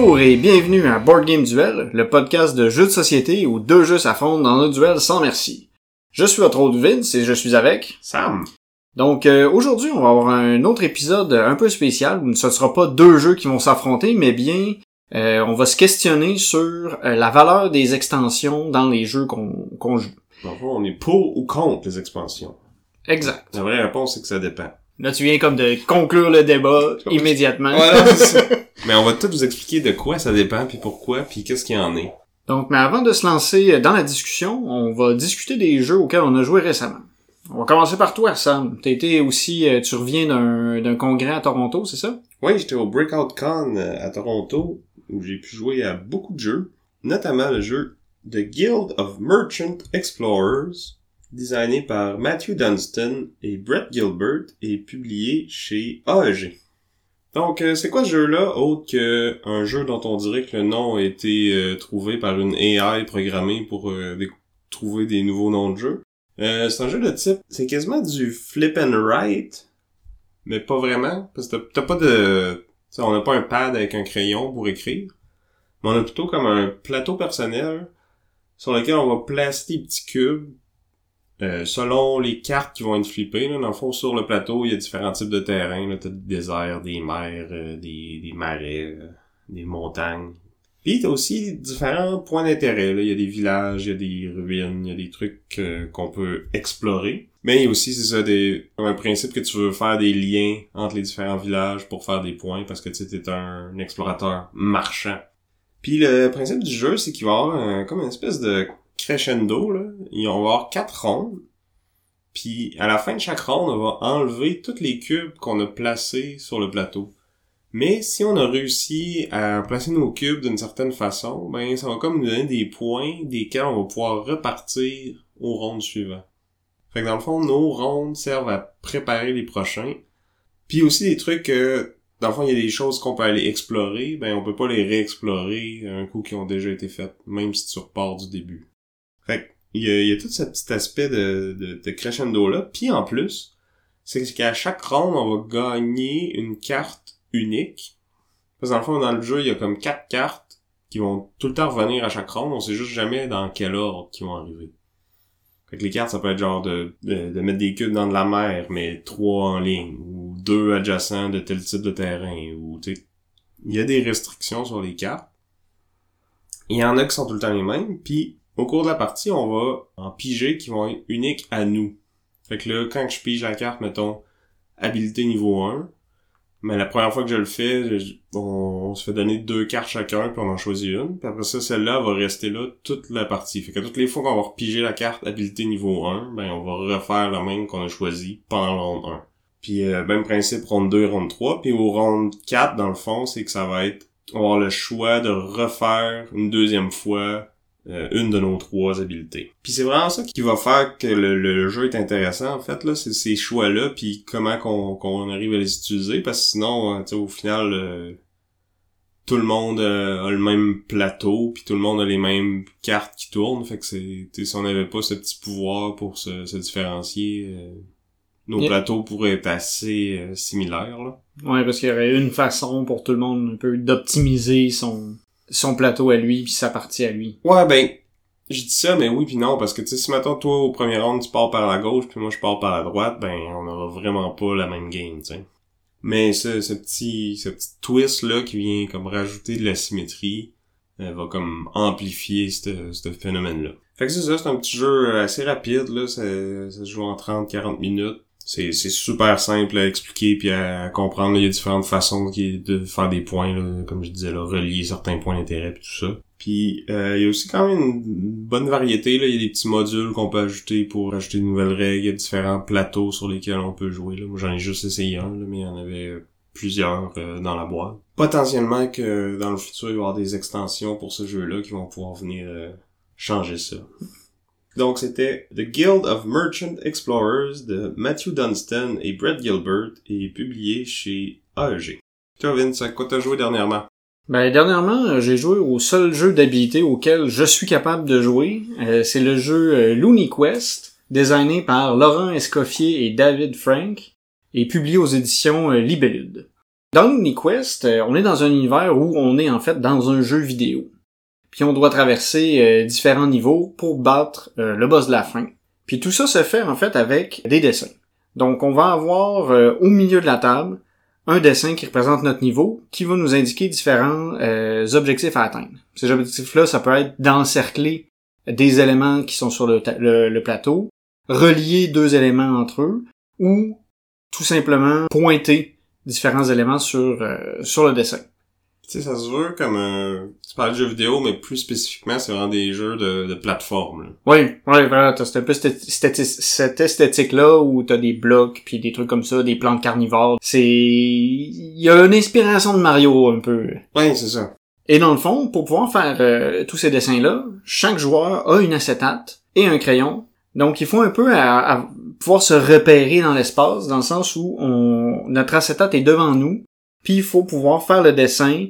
Bonjour et bienvenue à Board Game Duel, le podcast de jeux de société où deux jeux s'affrontent dans un duel sans merci. Je suis votre hôte Vince et je suis avec Sam. Donc euh, aujourd'hui, on va avoir un autre épisode un peu spécial où ce ne sera pas deux jeux qui vont s'affronter, mais bien euh, on va se questionner sur euh, la valeur des extensions dans les jeux qu'on joue. Fond, on est pour ou contre les expansions. Exact. La vraie réponse, c'est que ça dépend. Là, tu viens comme de conclure le débat immédiatement. Voilà, c'est ça. Mais on va tout vous expliquer de quoi ça dépend, puis pourquoi, puis qu'est-ce qu'il y en est. Donc, mais avant de se lancer dans la discussion, on va discuter des jeux auxquels on a joué récemment. On va commencer par toi, Sam. T'as été aussi, euh, tu reviens d'un d'un congrès à Toronto, c'est ça? Oui, j'étais au Breakout Con euh, à Toronto, où j'ai pu jouer à beaucoup de jeux, notamment le jeu The Guild of Merchant Explorers, designé par Matthew Dunstan et Brett Gilbert et publié chez AEG. Donc, euh, c'est quoi ce jeu-là, autre que un jeu dont on dirait que le nom a été euh, trouvé par une AI programmée pour euh, trouver des nouveaux noms de jeux? Euh, c'est un jeu de type, c'est quasiment du flip and write, mais pas vraiment, parce que t'as- pas de... on n'a pas un pad avec un crayon pour écrire, mais on a plutôt comme un plateau personnel sur lequel on va placer des petits cubes euh, selon les cartes qui vont être flippées, là, dans le fond, sur le plateau, il y a différents types de terrains. T'as des déserts, des mers, euh, des, des marais, euh, des montagnes. Puis t'as aussi différents points d'intérêt. Il y a des villages, il y a des ruines, il y a des trucs euh, qu'on peut explorer. Mais aussi, c'est ça, des, un principe que tu veux faire des liens entre les différents villages pour faire des points parce que tu t'es un explorateur marchand. Puis le principe du jeu, c'est qu'il va avoir un- comme une espèce de crescendo, là. Il va y avoir quatre rondes. Puis à la fin de chaque ronde, on va enlever tous les cubes qu'on a placés sur le plateau. Mais si on a réussi à placer nos cubes d'une certaine façon, ben ça va comme nous donner des points desquels on va pouvoir repartir aux rondes suivantes. Fait que dans le fond, nos rondes servent à préparer les prochains. Puis aussi des trucs que, dans le fond, il y a des choses qu'on peut aller explorer, ben on peut pas les réexplorer un coup qui ont déjà été faites, même si tu repars du début. Fait il y a, il y a tout ce petit aspect de, de, de crescendo-là. Puis en plus, c'est qu'à chaque ronde, on va gagner une carte unique. Parce que dans le fond, dans le jeu, il y a comme quatre cartes qui vont tout le temps revenir à chaque ronde. On sait juste jamais dans quel ordre qui vont arriver. Fait que les cartes, ça peut être genre de, de, de mettre des cubes dans de la mer, mais trois en ligne, ou deux adjacents de tel type de terrain, ou tu il y a des restrictions sur les cartes. Il y en a qui sont tout le temps les mêmes, puis au cours de la partie, on va en piger qui vont être uniques à nous. Fait que là, quand je pige la carte, mettons, habilité niveau 1, mais la première fois que je le fais, on se fait donner deux cartes chacun, puis on en choisit une. Puis après ça, celle-là va rester là toute la partie. Fait que toutes les fois qu'on va repiger la carte habilité niveau 1, ben on va refaire la même qu'on a choisi pendant la ronde 1. Puis euh, même principe, ronde 2, ronde 3. Puis au ronde 4, dans le fond, c'est que ça va être... On va avoir le choix de refaire une deuxième fois euh, une de nos trois habiletés. Puis c'est vraiment ça qui va faire que le, le jeu est intéressant en fait là, c'est ces choix-là puis comment qu'on arrive à les utiliser parce que sinon euh, tu au final euh, tout le monde euh, a le même plateau puis tout le monde a les mêmes cartes qui tournent fait que c'est tu sais, si on n'avait pas ce petit pouvoir pour se, se différencier euh, nos Yeah. plateaux pourraient être assez euh, similaires là. Ouais, parce qu'il y aurait une façon pour tout le monde un peu d'optimiser son son plateau à lui puis sa partie à lui. Ouais, ben, je dis ça, mais oui puis non, parce que, tu sais, si, mettons, toi, au premier round, tu pars par la gauche, puis moi, je pars par la droite, ben, on aura vraiment pas la même game, tu sais. Mais ce, ce petit, ce petit twist-là qui vient, comme, rajouter de la symétrie, euh, va, comme, amplifier ce ce phénomène-là. Fait que c'est ça, c'est un petit jeu assez rapide, là, ça, ça se joue en 30-40 minutes. C'est, super simple à expliquer puis à comprendre. Il y a différentes façons de faire des points, là, comme je disais, là, relier certains points d'intérêt puis tout ça. Puis euh, il y a aussi quand même une bonne variété. Là. Il y a des petits modules qu'on peut ajouter pour ajouter de nouvelles règles. Il y a différents plateaux sur lesquels on peut jouer. Là. Moi j'en ai juste essayé un, là, mais il y en avait plusieurs euh, dans la boîte. Potentiellement que dans le futur, il va y avoir des extensions pour ce jeu-là qui vont pouvoir venir euh, changer ça. Donc c'était The Guild of Merchant Explorers de Matthew Dunstan et Brett Gilbert et publié chez AEG. Toi Vince, à quoi t'as joué dernièrement? Ben dernièrement, euh, j'ai joué au seul jeu d'habilité auquel je suis capable de jouer. Euh, c'est le jeu euh, Looney Quest, designé par Laurent Escoffier et David Frank, et publié aux éditions Libellude. Dans Looney Quest, on est dans un univers où on est en fait dans un jeu vidéo. Puis on doit traverser euh, différents niveaux pour battre euh, le boss de la fin. Puis tout ça se fait en fait avec des dessins. Donc on va avoir euh, au milieu de la table un dessin qui représente notre niveau, qui va nous indiquer différents objectifs à atteindre. Ces objectifs-là, ça peut être d'encercler des éléments qui sont sur le, plateau, relier deux éléments entre eux, ou tout simplement pointer différents éléments sur, sur le dessin. Tu sais, ça se veut comme un... Tu parles de jeux vidéo, mais plus spécifiquement, c'est vraiment des jeux de, de plateforme. là. Oui, oui, voilà, t'as un peu cette, cette, esthétique-là où t'as des blocs puis des trucs comme ça, des plantes carnivores. C'est... Il y a une inspiration de Mario un peu. Ouais, c'est ça. Et dans le fond, pour pouvoir faire euh, tous ces dessins-là, chaque joueur a une acétate et un crayon. Donc il faut un peu à, à pouvoir se repérer dans l'espace, dans le sens où on, notre acétate est devant nous, puis il faut pouvoir faire le dessin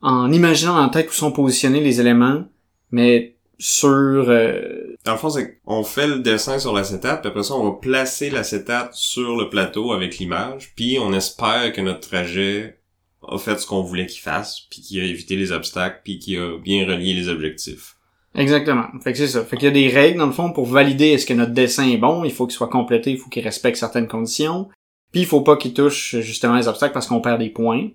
en imaginant en tête où sont positionnés les éléments, mais sur... euh, Dans le fond, c'est qu'on fait le dessin sur l'acétate, puis après ça, on va placer l'acétate sur le plateau avec l'image, puis on espère que notre trajet a fait ce qu'on voulait qu'il fasse, puis qu'il a évité les obstacles, puis qu'il a bien relié les objectifs. Exactement. Fait que c'est ça. Fait qu'il y a des règles, dans le fond, pour valider est-ce que notre dessin est bon. Il faut qu'il soit complété, il faut qu'il respecte certaines conditions. Puis il faut pas qu'il touche justement les obstacles parce qu'on perd des points.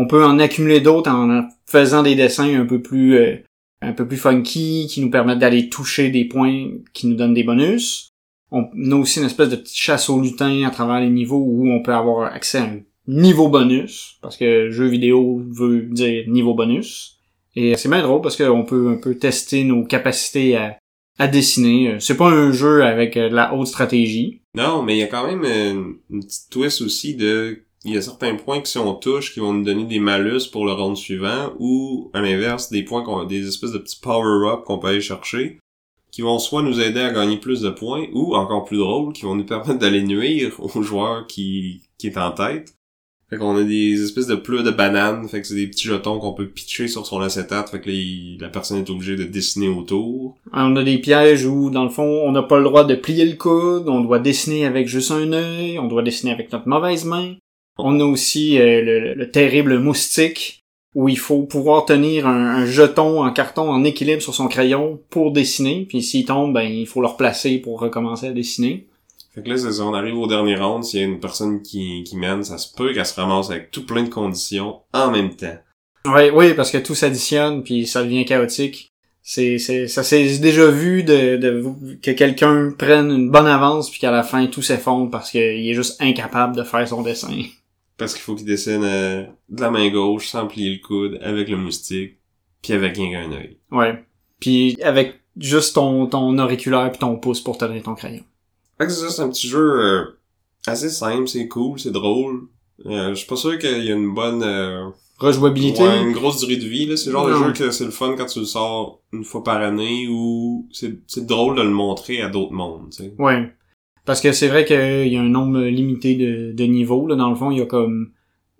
On peut en accumuler d'autres en faisant des dessins un peu plus euh, un peu plus funky, qui nous permettent d'aller toucher des points qui nous donnent des bonus. On a aussi une espèce de petite chasse au lutin à travers les niveaux où on peut avoir accès à un niveau bonus, parce que jeu vidéo veut dire niveau bonus. Et c'est bien drôle parce qu'on peut un peu tester nos capacités à, à dessiner. C'est pas un jeu avec euh, de la haute stratégie. Non, mais il y a quand même une, une petite twist aussi de... Il y a certains points que si on touche, qui vont nous donner des malus pour le round suivant, ou, à l'inverse, des points qu'on, des espèces de petits power-up qu'on peut aller chercher, qui vont soit nous aider à gagner plus de points, ou, encore plus drôle, qui vont nous permettre d'aller nuire au joueur qui, qui est en tête. Fait qu'on a des espèces de pleurs de bananes, fait que c'est des petits jetons qu'on peut pitcher sur son acétate, fait que la personne est obligée de dessiner autour. On a des pièges où, dans le fond, on n'a pas le droit de plier le coude, on doit dessiner avec juste un œil, on doit dessiner avec notre mauvaise main. On a aussi euh, le, le terrible moustique, où il faut pouvoir tenir un, un jeton en carton en équilibre sur son crayon pour dessiner, puis s'il tombe, ben il faut le replacer pour recommencer à dessiner. Fait que là, c'est ça, on arrive au dernier round, s'il y a une personne qui, qui mène, ça se peut qu'elle se ramasse avec tout plein de conditions en même temps. Oui, oui, parce que tout s'additionne, puis ça devient chaotique. C'est, c'est, ça s'est déjà vu de, de que quelqu'un prenne une bonne avance puis qu'à la fin tout s'effondre parce qu'il est juste incapable de faire son dessin. Parce qu'il faut qu'il dessine euh, de la main gauche, sans plier le coude, avec le moustique, puis avec rien qu'un œil. Ouais. Puis avec juste ton, ton auriculaire puis ton pouce pour tenir ton crayon. Fait que c'est ça, c'est un petit jeu euh, assez simple, c'est cool, c'est drôle. Euh, je suis pas sûr qu'il y a une bonne... euh, Rejouabilité? ouais, une grosse durée de vie, là. C'est le genre de jeu que c'est le fun quand tu le sors une fois par année, ou c'est c'est drôle de le montrer à d'autres mondes, tu sais. Ouais. Parce que c'est vrai qu'il y a un nombre limité de, de niveaux. Là. Dans le fond, il y a comme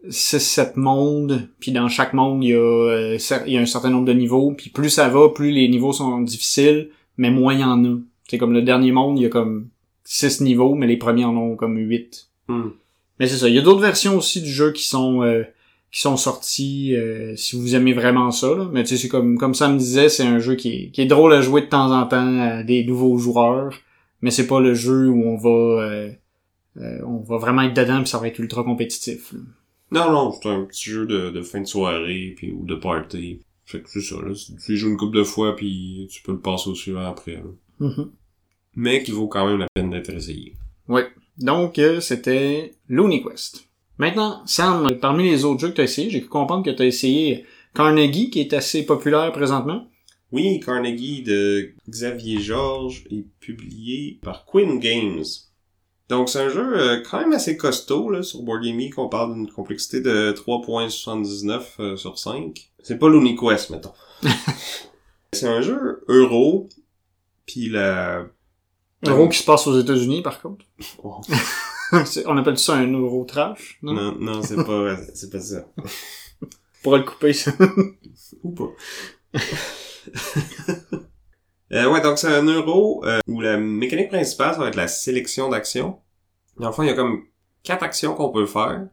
6-7 mondes. Puis dans chaque monde, il y, a, euh, il y a un certain nombre de niveaux. Puis plus ça va, plus les niveaux sont difficiles, mais moins il y en a. C'est comme le dernier monde, il y a comme 6 niveaux, mais les premiers en ont comme 8. Hmm. Mais c'est ça. Il y a d'autres versions aussi du jeu qui sont euh, qui sont sorties euh, si vous aimez vraiment ça. Là. Mais tu sais, c'est comme comme ça me disait, c'est un jeu qui est, qui est drôle à jouer de temps en temps à des nouveaux joueurs. Mais c'est pas le jeu où on va euh, euh, on va vraiment être dedans puis ça va être ultra compétitif. là. Non, non, c'est un petit jeu de, de fin de soirée, puis ou de party. Fait que c'est ça, là. Tu joues une couple de fois, puis tu peux le passer au suivant après, là. Mhm. Mais qui vaut quand même la peine d'être essayé. Ouais. Donc euh, c'était Looney Quest. Maintenant, Sam, parmi les autres jeux que tu as essayé, j'ai pu comprendre que tu as essayé Carnegie, qui est assez populaire présentement. Oui, Carnegie de Xavier Georges est publié par Quinn Games. Donc c'est un jeu euh, quand même assez costaud là, sur Board Game Geek. On parle d'une complexité de 3.79 euh, sur 5. C'est pas Looney Quest, mettons. c'est un jeu euro. Puis la... Euro qui se passe aux États-Unis, par contre. Oh. On appelle ça un euro trash, non? Non, non, c'est pas, c'est pas ça. On pourrait le couper, ça. Ou pas. Euh, ouais, donc c'est un euro euh, où la mécanique principale, ça va être la sélection d'actions. Dans le fond, il y a comme quatre actions qu'on peut faire.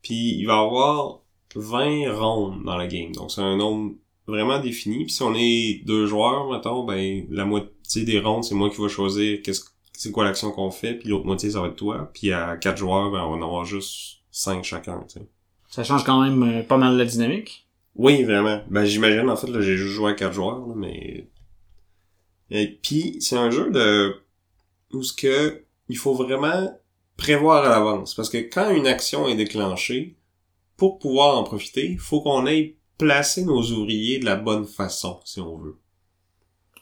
Puis il va y avoir 20 rondes dans la game. Donc c'est un nombre vraiment défini. Puis si on est deux joueurs, mettons, ben la moitié des rondes, c'est moi qui vais choisir qu'est-ce c'est quoi l'action qu'on fait, puis l'autre moitié, ça va être toi. Puis à quatre joueurs, ben on va en avoir juste cinq chacun. Ça change quand même euh, pas mal la dynamique. Oui, vraiment. Ben j'imagine en fait là j'ai juste joué à quatre joueurs, là, mais et puis c'est un jeu de où ce que il faut vraiment prévoir à l'avance parce que quand une action est déclenchée, pour pouvoir en profiter, il faut qu'on ait placé nos ouvriers de la bonne façon, si on veut.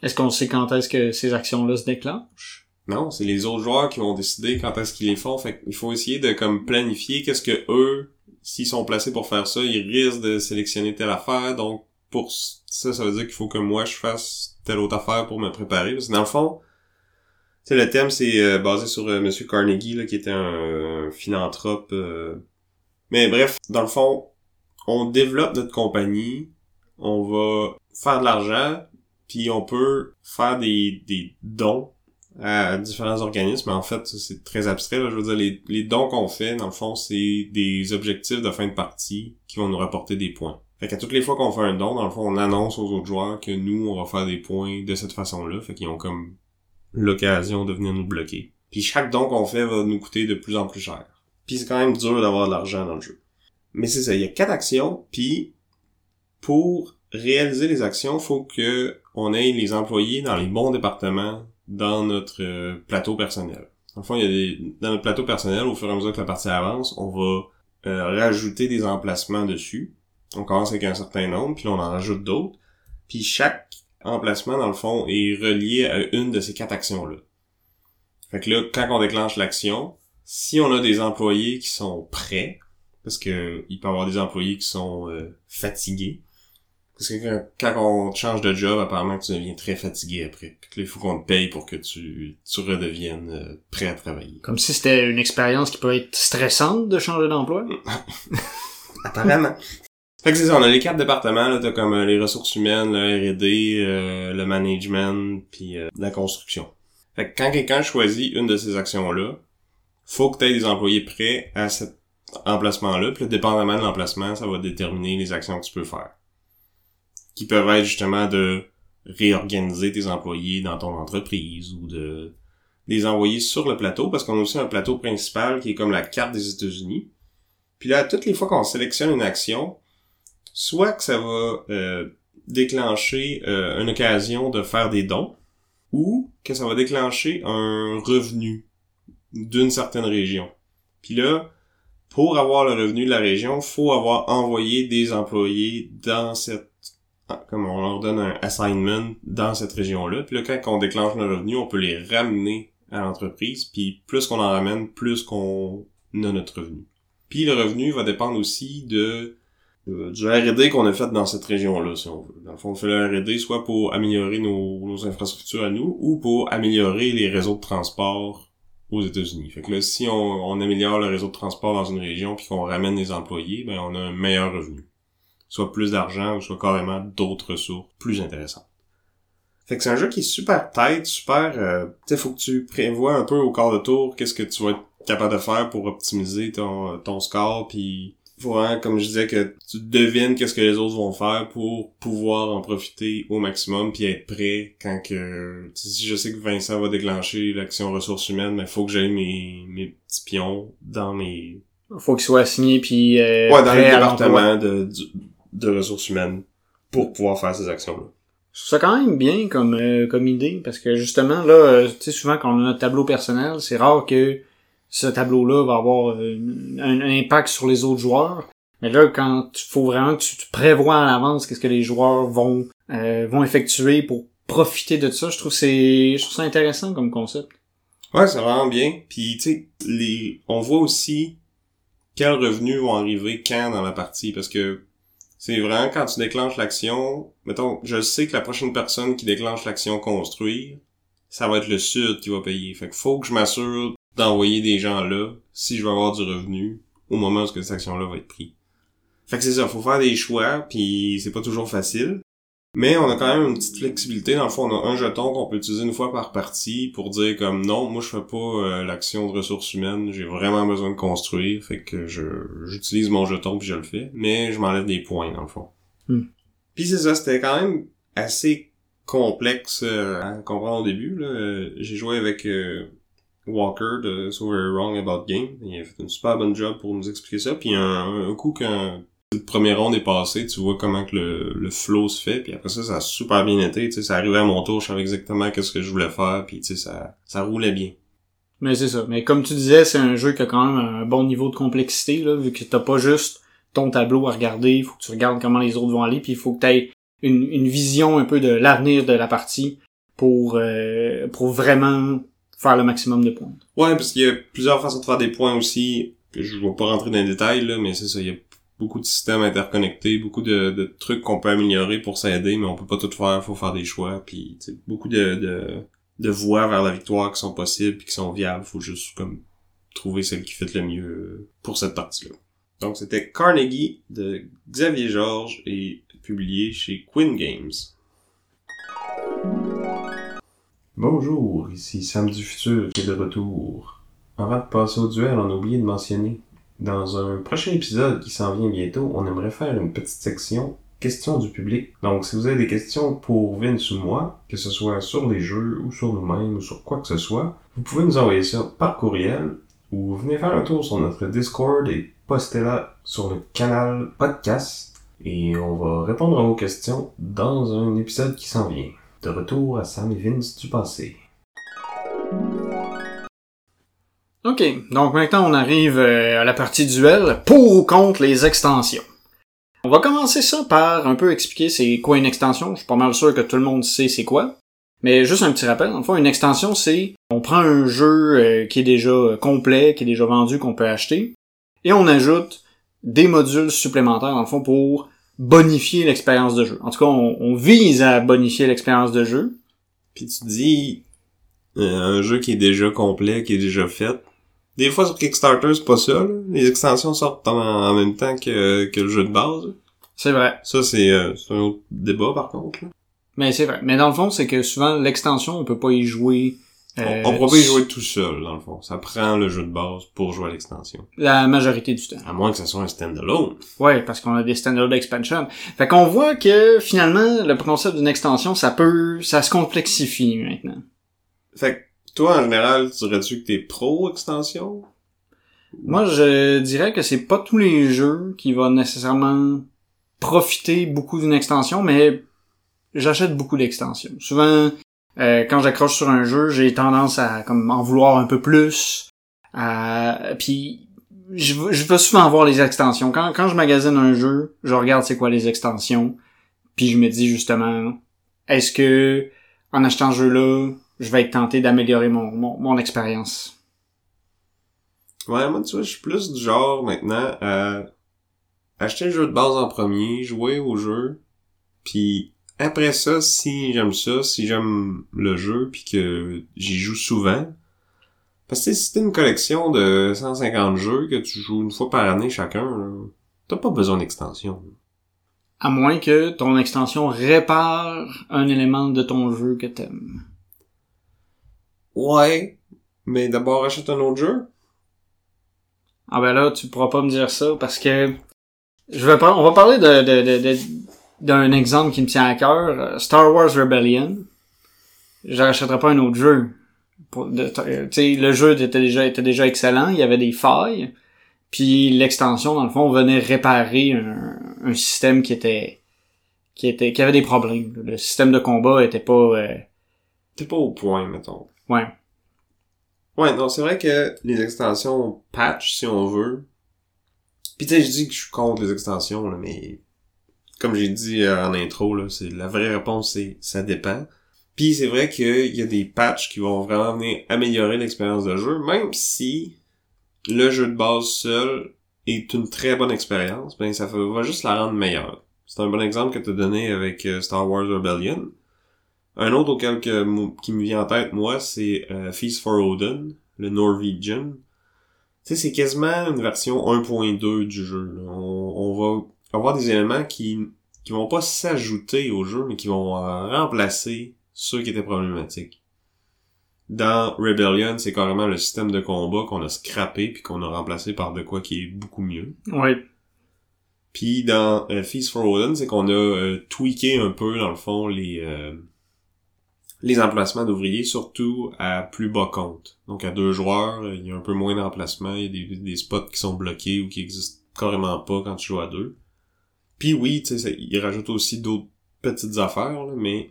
Est-ce qu'on sait quand est-ce que ces actions-là se déclenchent? Non, c'est les autres joueurs qui vont décider quand est-ce qu'ils les font. Fait qu'il faut essayer de comme planifier qu'est-ce que eux, s'ils sont placés pour faire ça, ils risquent de sélectionner telle affaire. Donc pour ça, ça veut dire qu'il faut que moi je fasse telle autre affaire pour me préparer. Parce que dans le fond, tu le thème c'est euh, basé sur euh, Monsieur Carnegie là, qui était un, un philanthrope. euh. Mais bref, dans le fond, on développe notre compagnie, on va faire de l'argent, puis on peut faire des, des dons à différents organismes. En fait, c'est très abstrait. Là. Je veux dire, les, les dons qu'on fait, dans le fond, c'est des objectifs de fin de partie qui vont nous rapporter des points. Fait qu'à toutes les fois qu'on fait un don, dans le fond, on annonce aux autres joueurs que nous, on va faire des points de cette façon-là. Fait qu'ils ont comme l'occasion de venir nous bloquer. Puis chaque don qu'on fait va nous coûter de plus en plus cher. Puis c'est quand même dur d'avoir de l'argent dans le jeu. Mais c'est ça, il y a quatre actions, puis pour réaliser les actions, faut que on ait les employés dans les bons départements dans notre euh, plateau personnel. En fond, il y a des, dans notre plateau personnel, au fur et à mesure que la partie avance, on va euh, rajouter des emplacements dessus. On commence avec un certain nombre, puis on en rajoute d'autres. Puis chaque emplacement, dans le fond, est relié à une de ces quatre actions-là. Fait que là, quand on déclenche l'action, si on a des employés qui sont prêts, parce que il peut y avoir des employés qui sont euh, fatigués, parce que quand, quand on te change de job, apparemment que tu deviens très fatigué après. Puis que là, il faut qu'on te paye pour que tu, tu redeviennes euh, prêt à travailler. Comme si c'était une expérience qui peut être stressante de changer d'emploi. Apparemment. fait que c'est ça, on a les quatre départements, là, t'as comme euh, les ressources humaines, le R&D, euh, le management, puis la construction. Fait que quand quelqu'un choisit une de ces actions-là, faut que tu aies des employés prêts à cet emplacement-là, puis dépendamment de l'emplacement, ça va déterminer les actions que tu peux faire. Qui peuvent être justement de réorganiser tes employés dans ton entreprise ou de les envoyer sur le plateau, parce qu'on a aussi un plateau principal qui est comme la carte des États-Unis. Puis là, toutes les fois qu'on sélectionne une action, soit que ça va euh, déclencher euh, une occasion de faire des dons, ou que ça va déclencher un revenu d'une certaine région. Puis là, pour avoir le revenu de la région, faut avoir envoyé des employés dans cette comme on leur donne un assignment dans cette région-là. Puis là, quand on déclenche le revenu, on peut les ramener à l'entreprise. Puis plus qu'on en ramène, plus qu'on a notre revenu. Puis le revenu va dépendre aussi de du R&D qu'on a fait dans cette région-là, si on veut. Dans le fond, on fait le R&D soit pour améliorer nos, nos infrastructures à nous ou pour améliorer les réseaux de transport aux États-Unis. Fait que là, si on, on améliore le réseau de transport dans une région puis qu'on ramène les employés, ben on a un meilleur revenu. Soit plus d'argent ou soit carrément d'autres ressources plus intéressantes. Fait que c'est un jeu qui est super tight, super... Euh, tu sais, faut que tu prévois un peu au quart de tour qu'est-ce que tu vas être capable de faire pour optimiser ton, ton score, puis faut vraiment, comme je disais, que tu devines qu'est-ce que les autres vont faire pour pouvoir en profiter au maximum puis être prêt quand que... Si je sais que Vincent va déclencher l'action ressources humaines, mais faut que j'aille mes, mes petits pions dans mes... Faut qu'il soit assigné puis euh, Ouais, dans le département de, du- de ressources humaines pour pouvoir faire ces actions-là. Je trouve ça quand même bien comme euh, comme idée parce que justement là, euh, tu sais souvent quand on a notre tableau personnel, c'est rare que ce tableau-là va avoir euh, un, un impact sur les autres joueurs. Mais là, quand il faut vraiment que tu, tu prévois à l'avance qu'est-ce que les joueurs vont euh, vont effectuer pour profiter de ça, je trouve c'est je trouve ça intéressant comme concept. Ouais, c'est vraiment bien. Puis, tu sais, les... on voit aussi quels revenus vont arriver quand dans la partie, parce que C'est vraiment quand tu déclenches l'action, mettons, je sais que la prochaine personne qui déclenche l'action construire, ça va être le sud qui va payer. Fait que faut que je m'assure d'envoyer des gens là si je veux avoir du revenu au moment où cette action-là va être prise. Fait que c'est ça, faut faire des choix, puis c'est pas toujours facile. Mais on a quand même une petite flexibilité. Dans le fond, on a un jeton qu'on peut utiliser une fois par partie pour dire comme non, moi je fais pas euh, l'action de ressources humaines, j'ai vraiment besoin de construire, fait que je j'utilise mon jeton puis je le fais, mais je m'enlève des points dans le fond. Hmm. Puis c'est ça, c'était quand même assez complexe euh, à comprendre au début. Là. J'ai joué avec euh, Walker de So Very Wrong About Game. Il a fait une super bonne job pour nous expliquer ça. Puis un, un coup qu'un le premier round est passé, tu vois comment que le, le flow se fait, puis après ça, ça a super bien été, tu sais, ça arrivait à mon tour, je savais exactement qu'est-ce que je voulais faire, puis tu sais, ça, ça roulait bien. Mais c'est ça. Mais comme tu disais, c'est un jeu qui a quand même un bon niveau de complexité, là, vu que t'as pas juste ton tableau à regarder, il faut que tu regardes comment les autres vont aller, puis il faut que tu aies une, une vision un peu de l'avenir de la partie pour, euh, pour vraiment faire le maximum de points. Ouais, parce qu'il y a plusieurs façons de faire des points aussi, que je vais pas rentrer dans les détails, là, mais c'est ça, il y a beaucoup de systèmes interconnectés, beaucoup de, trucs qu'on peut améliorer pour s'aider, mais on peut pas tout faire, faut faire des choix, puis beaucoup de, de, de voies vers la victoire qui sont possibles puis qui sont viables, faut juste comme trouver celle qui fait le mieux pour cette partie-là. Donc c'était Carnegie de Xavier Georges et publié chez Quinn Games. Bonjour, ici Sam du futur qui est de retour. Avant de passer au duel, on a oublié de mentionner dans un prochain épisode qui s'en vient bientôt, on aimerait faire une petite section questions du public. Donc, si vous avez des questions pour Vince ou moi, que ce soit sur les jeux ou sur nous-mêmes ou sur quoi que ce soit, vous pouvez nous envoyer ça par courriel ou venez faire un tour sur notre Discord et postez là sur le canal podcast et on va répondre à vos questions dans un épisode qui s'en vient. De retour à Sam et Vince du passé. Ok, donc maintenant on arrive euh, à la partie duel pour ou contre les extensions. On va commencer ça par un peu expliquer c'est quoi une extension. Je suis pas mal sûr que tout le monde sait c'est quoi. Mais juste un petit rappel, en fait, une extension, c'est on prend un jeu euh, qui est déjà complet, qui est déjà vendu, qu'on peut acheter, et on ajoute des modules supplémentaires, le fond, pour bonifier l'expérience de jeu. En tout cas, on, on vise à bonifier l'expérience de jeu. Puis tu dis euh, un jeu qui est déjà complet, qui est déjà fait, des fois sur Kickstarter, c'est pas ça. Là. Les extensions sortent en, en, même temps que, que le jeu de base. C'est vrai. Ça, c'est euh, un autre débat, par contre. Là. Mais c'est vrai. Mais dans le fond, c'est que souvent, l'extension, on peut pas y jouer... Euh, on, on peut pas y jouer tout seul, dans le fond. Ça prend le jeu de base pour jouer à l'extension. La majorité du temps. À moins que ce soit un standalone. Ouais, parce qu'on a des standalone expansion. Fait qu'on voit que, finalement, le concept d'une extension, ça peut... ça se complexifie, maintenant. Fait que toi, en général, tu dirais-tu que t'es pro-extension? Moi, je dirais que c'est pas tous les jeux qui vont nécessairement profiter beaucoup d'une extension, mais j'achète beaucoup d'extensions. Souvent, euh, quand j'accroche sur un jeu, j'ai tendance à comme en vouloir un peu plus. Puis je, je veux souvent voir les extensions. Quand, quand je magasine un jeu, je regarde c'est quoi les extensions, puis je me dis justement, est-ce que en achetant ce jeu-là, je vais être tenté d'améliorer mon, mon, mon expérience. Ouais, moi, tu vois, je suis plus du genre, maintenant, à acheter le jeu de base en premier, jouer au jeu, puis après ça, si j'aime ça, si j'aime le jeu, puis que j'y joue souvent, parce que si t'es une collection de 150 jeux que tu joues une fois par année chacun, t'as pas besoin d'extension. À moins que ton extension répare un élément de ton jeu que t'aimes. Ouais, mais d'abord achète un autre jeu. Ah ben là, tu pourras pas me dire ça parce que je vais on va parler de, de, de, d'un exemple qui me tient à cœur, Star Wars Rebellion. J'achèterai pas un autre jeu. sais, le jeu était déjà était déjà excellent, il y avait des failles, puis l'extension dans le fond venait réparer un, un, système qui était qui était qui avait des problèmes. Le système de combat était pas euh... était pas au point mettons. Ouais. Ouais, donc c'est vrai que les extensions patch, si on veut. Puis tu sais, je dis que je suis contre les extensions, là, mais comme j'ai dit euh, en intro, là, c'est la vraie réponse, c'est ça dépend. Puis c'est vrai qu'il y a des patchs qui vont vraiment venir améliorer l'expérience de jeu, même si le jeu de base seul est une très bonne expérience, ben ça va juste la rendre meilleure. C'est un bon exemple que tu as donné avec euh, Star Wars Rebellion. Un autre auquel que qui me vient en tête, moi, c'est euh, Feast for Odin, le Norwegian. Tu sais, c'est quasiment une version 1.2 du jeu. là. On, on va avoir des éléments qui qui vont pas s'ajouter au jeu, mais qui vont euh, remplacer ceux qui étaient problématiques. Dans Rebellion, c'est carrément le système de combat qu'on a scrappé puis qu'on a remplacé par de quoi qui est beaucoup mieux. Ouais. Puis dans euh, Feast for Odin, c'est qu'on a euh, tweaké un peu, dans le fond, les euh, les emplacements d'ouvriers, surtout à plus bas compte. Donc à deux joueurs, euh, il y a un peu moins d'emplacements, il y a des, des spots qui sont bloqués ou qui existent carrément pas quand tu joues à deux. Puis oui, tu sais, ça- il rajoute aussi d'autres petites affaires, là, mais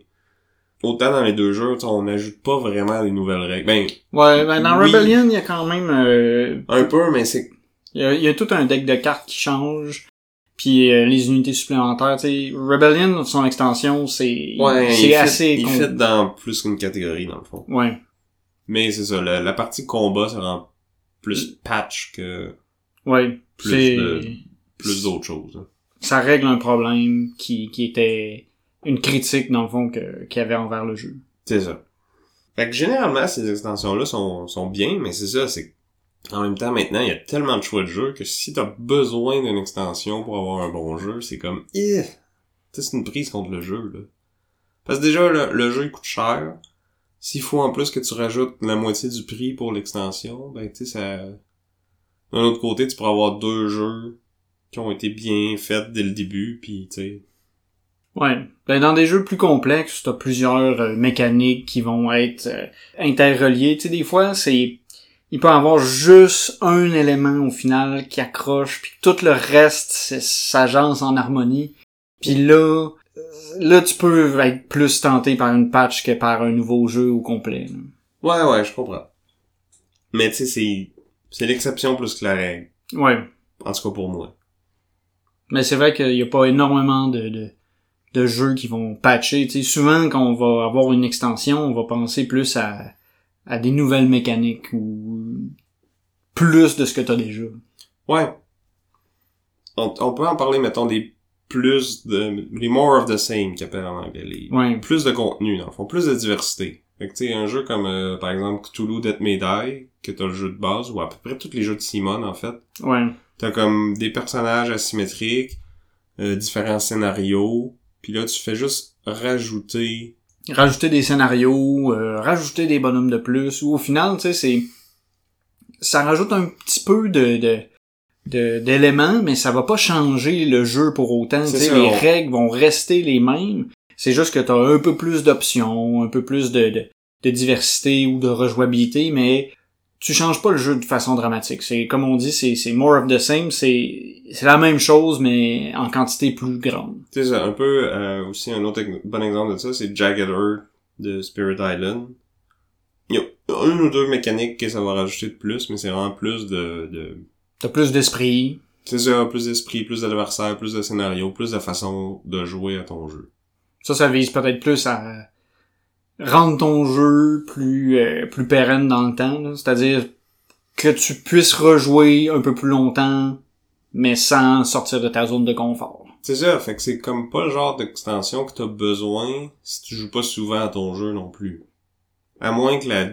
autant dans les deux jeux, on n'ajoute pas vraiment des nouvelles règles. Ben, Ouais, ben dans Oui. Rebellion, il y a quand même... euh, un peu, mais c'est... Il y, a, il y a tout un deck de cartes qui change. Puis euh, les unités supplémentaires, tu sais, Rebellion, son extension, c'est Ouais, c'est assez fit, il fit dans plus qu'une catégorie, dans le fond. Ouais. Mais c'est ça, la, la partie combat, ça rend plus patch que Ouais. Plus de- plus d'autres choses. hein. ça règle un problème qui qui était une critique dans le fond que qu'il y avait envers le jeu. C'est ça. Fait que généralement, ces extensions-là sont, sont bien, mais c'est ça, c'est en même temps, maintenant, il y a tellement de choix de jeux que si t'as besoin d'une extension pour avoir un bon jeu, c'est comme, eh, tu sais, c'est une prise contre le jeu, là. Parce que déjà, le, jeu, il coûte cher. S'il faut en plus que tu rajoutes la moitié du prix pour l'extension, ben, tu sais, ça... D'un autre côté, tu pourrais avoir deux jeux qui ont été bien faits dès le début, puis tu sais... Ouais. Ben, dans des jeux plus complexes, t'as plusieurs euh, mécaniques qui vont être euh, interreliées. Tu sais, des fois, c'est il peut avoir juste un élément au final qui accroche, puis tout le reste s'agence en harmonie. Puis là, euh, là tu peux être plus tenté par une patch que par un nouveau jeu au complet. là. Ouais, ouais, je comprends. Mais tu sais, c'est... C'est l'exception plus que la règle. Ouais. En tout cas pour moi. Mais c'est vrai qu'il y a pas énormément de, de, de jeux qui vont patcher. Tu sais, souvent, quand on va avoir une extension, on va penser plus à, à des nouvelles mécaniques ou plus de ce que t'as déjà. Ouais. On, on peut en parler, mettons, des plus de... Les more of the same, qu'ils appellent en anglais. Les, Ouais. Plus de contenu, dans le fond. Plus de diversité. Fait que, tu sais, un jeu comme, euh, par exemple, Cthulhu Death Die, que t'as le jeu de base, ou à peu près tous les jeux de Simon, en fait. Ouais. T'as comme des personnages asymétriques, euh, différents scénarios, puis là, tu fais juste rajouter... Rajouter des scénarios, euh, rajouter des bonhommes de plus, ou au final, tu sais, c'est... Ça rajoute un petit peu de... de d'éléments, mais ça va pas changer le jeu pour autant. Tu C'est sais, ça, les règles vont rester les mêmes. C'est juste que t'as un peu plus d'options, un peu plus de, de, de diversité ou de rejouabilité, mais tu changes pas le jeu de façon dramatique. C'est comme on dit, c'est c'est more of the same. C'est c'est la même chose, mais en quantité plus grande. Tu sais, un peu, euh, aussi un autre bon exemple de ça, c'est Jagged Earth de Spirit Island. Il y a une ou deux mécaniques que ça va rajouter de plus, mais c'est vraiment plus de, de T'as plus d'esprit. c'est ça, plus d'esprit, plus d'adversaires, plus de scénarios, plus de façon de jouer à ton jeu. Ça, ça vise peut-être plus à rendre ton jeu plus euh, plus pérenne dans le temps. C'est-à-dire que tu puisses rejouer un peu plus longtemps, mais sans sortir de ta zone de confort. C'est ça, fait que c'est comme pas le genre d'extension que t'as besoin si tu joues pas souvent à ton jeu non plus. À moins que la,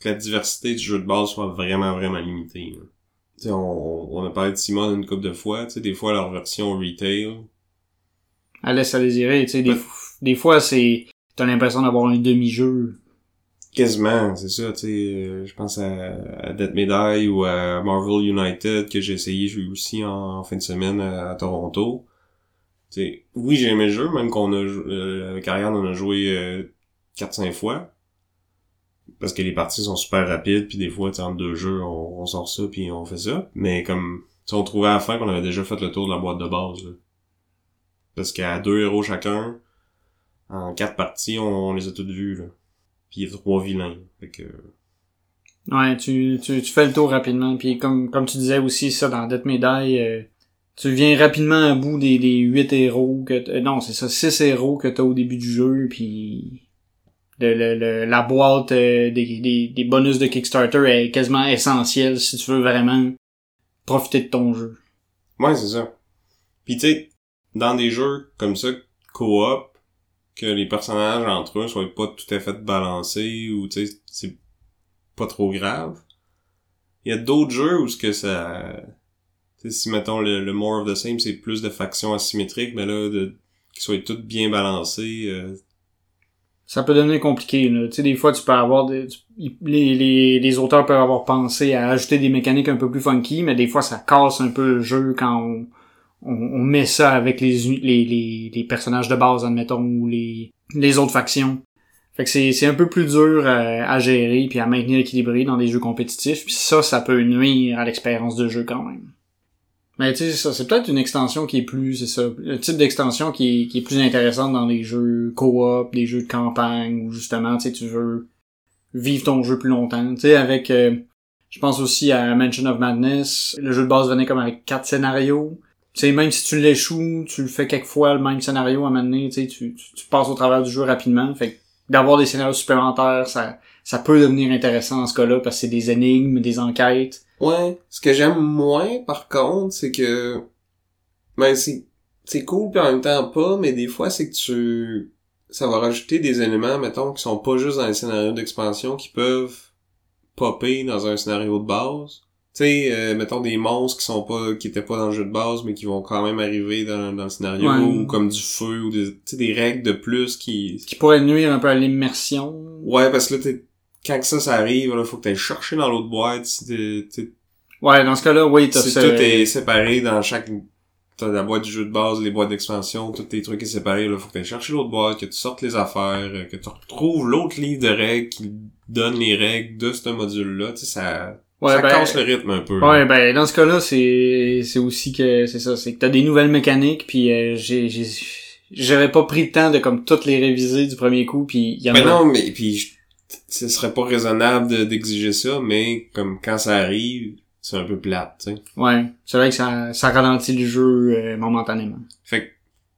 que la diversité du jeu de base soit vraiment, vraiment limitée. là. Tu sais, on, on a parlé de Simon une couple de fois, tu sais, des fois leur version retail, Elle laisse à désirer, tu sais, des, des fois c'est t'as l'impression d'avoir un demi-jeu. Quasiment, c'est ça, tu euh, je pense à, à Death Die ou à Marvel United que j'ai essayé jouer aussi en, fin de semaine à, Toronto. Tu sais, oui, j'ai aimé le jeu, même qu'on a euh, avec Ariane, on a joué euh, 4-5 fois. Parce que les parties sont super rapides, puis des fois, entre deux jeux, on, on sort ça, puis on fait ça. Mais comme, on trouvait à la fin qu'on avait déjà fait le tour de la boîte de base, là. Parce qu'à deux héros chacun, en quatre parties, on, on les a toutes vues, là. Puis il y a trois vilains. Fait que... Ouais, tu, tu, tu fais le tour rapidement. Puis comme, comme tu disais aussi ça dans Death Die, euh, tu viens rapidement à bout des, des 8 héros que euh, non, c'est ça, 6 héros que t'as au début du jeu, puis le, le, le- la boîte euh, des, des, des bonus de Kickstarter est quasiment essentielle si tu veux vraiment profiter de ton jeu. Ouais, c'est ça. Puis tu sais, dans des jeux comme ça, coop, que les personnages entre eux soient pas tout à fait balancés ou tu sais, c'est pas trop grave. Il y a d'autres jeux où ce que ça... Tu sais, si mettons le, more of the same, c'est plus de factions asymétriques, mais là, de qu'ils soient toutes bien balancées, euh, ça peut devenir compliqué. Là. Tu sais, des fois, tu peux avoir des, les, les, les auteurs peuvent avoir pensé à ajouter des mécaniques un peu plus funky, mais des fois, ça casse un peu le jeu quand on, on, met ça avec les, les, les, personnages de base, admettons, ou les, les autres factions. Fait que c'est, un peu plus dur à, à, gérer puis à maintenir équilibré dans des jeux compétitifs. Puis ça, ça peut nuire à l'expérience de jeu quand même. Mais tu sais, ça, c'est peut-être une extension qui est plus, c'est ça, le type d'extension qui est, qui est plus intéressante dans les jeux co-op, des jeux de campagne, où justement, tu sais, tu veux vivre ton jeu plus longtemps. Tu sais, avec, euh, je pense aussi à Mansion of Madness, le jeu de base venait comme avec quatre scénarios. Tu sais, même si tu l'échoues, tu le fais quelques fois le même scénario à un tu tu, tu, passes au travers du jeu rapidement. Fait d'avoir des scénarios supplémentaires, ça, ça peut devenir intéressant dans ce cas-là, parce que c'est des énigmes, des enquêtes Ouais. Ce que j'aime moins, par contre, c'est que, ben, c'est, c'est cool pis en même temps pas, mais des fois, c'est que tu, ça va rajouter des éléments, mettons, qui sont pas juste dans les scénarios d'expansion, qui peuvent popper dans un scénario de base. Tu sais, euh, mettons des monstres qui sont pas, qui étaient pas dans le jeu de base, mais qui vont quand même arriver dans, dans le scénario, ou comme du feu, ou des, des règles de plus qui... Qui pourraient nuire un peu à l'immersion. Ouais, parce que là, t'es, quand que ça, ça arrive, là, faut que t'ailles chercher dans l'autre boîte. Si ouais, dans ce cas-là, oui, t'as Si tout est séparé dans chaque... T'as la boîte du jeu de base, les boîtes d'expansion, tous tes trucs est séparés, là, faut que t'ailles chercher l'autre boîte, que tu sortes les affaires, que tu retrouves l'autre livre de règles qui donne les règles de ce module-là, tu sais, ça... Ouais, ça ben, casse le rythme un peu. Ouais, ben dans ce cas-là, c'est c'est aussi que c'est ça, c'est que t'as des nouvelles mécaniques, puis euh, j'ai j'ai j'avais pas pris le temps de comme toutes les réviser du premier coup, puis il y en ben non, mais puis ce serait pas raisonnable d'exiger ça, mais comme quand ça arrive, c'est un peu plate, tu sais. Ouais, c'est vrai que ça, ça ralentit le jeu euh, momentanément. Fait que,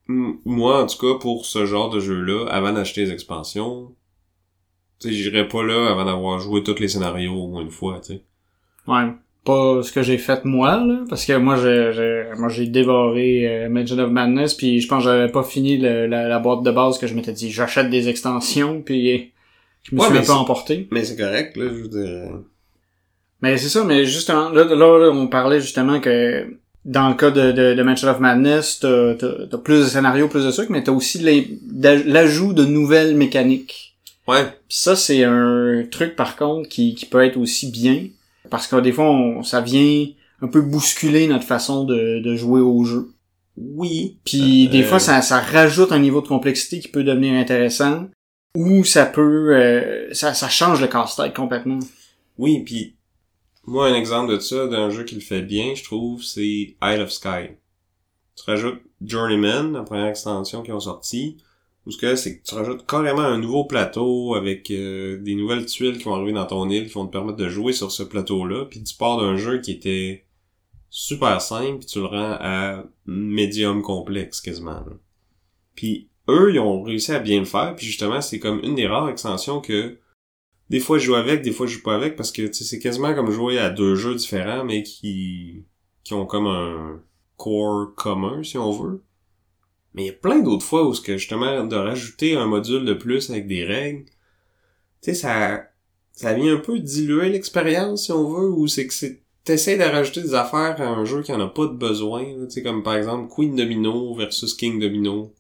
moi, en tout cas, pour ce genre de jeu-là, avant d'acheter les expansions, tu sais, j'irais pas là avant d'avoir joué tous les scénarios au moins une fois, tu sais. Ouais. Pas ce que j'ai fait moi, là, parce que moi, j'ai, moi, j'ai dévoré euh, Mansion of Madness, puis je pense que j'avais pas fini la, la, boîte de base que je m'étais dit, j'achète des extensions, puis je me suis un peu emporté. Mais c'est correct, là, je veux dire... Mais c'est ça, mais justement, là, là, on parlait justement que dans le cas de, de, de Mansion of Madness, t'as, t'as, plus de scénarios, plus de trucs, mais t'as aussi l'ajout de nouvelles mécaniques. Ouais. Pis ça, c'est un truc, par contre, qui, qui peut être aussi bien. Parce que des fois, on, ça vient un peu bousculer notre façon de, de jouer au jeu. Oui. Puis des fois, ça, ça rajoute un niveau de complexité qui peut devenir intéressant. Ou ça peut... Euh, ça, ça change le casse-tête complètement. Oui, puis moi, un exemple de ça, d'un jeu qui le fait bien, je trouve, c'est Isle of Sky. Tu rajoutes Journeyman, la première extension qui ont sorti, où ce que c'est que tu rajoutes carrément un nouveau plateau avec euh, des nouvelles tuiles qui vont arriver dans ton île qui vont te permettre de jouer sur ce plateau-là, puis tu pars d'un jeu qui était super simple, puis tu le rends à médium complexe quasiment. Puis eux, ils ont réussi à bien le faire, puis justement, c'est comme une des rares extensions que des fois je joue avec, des fois je joue pas avec parce que c'est quasiment comme jouer à deux jeux différents mais qui qui ont comme un core commun si on veut. Mais il y a plein d'autres fois où ce que justement de rajouter un module de plus avec des règles, tu sais ça ça vient un peu diluer l'expérience si on veut ou c'est que c'est t'essayes de rajouter des affaires à un jeu qui en a pas de besoin, tu sais comme par exemple Queen Domino versus King Domino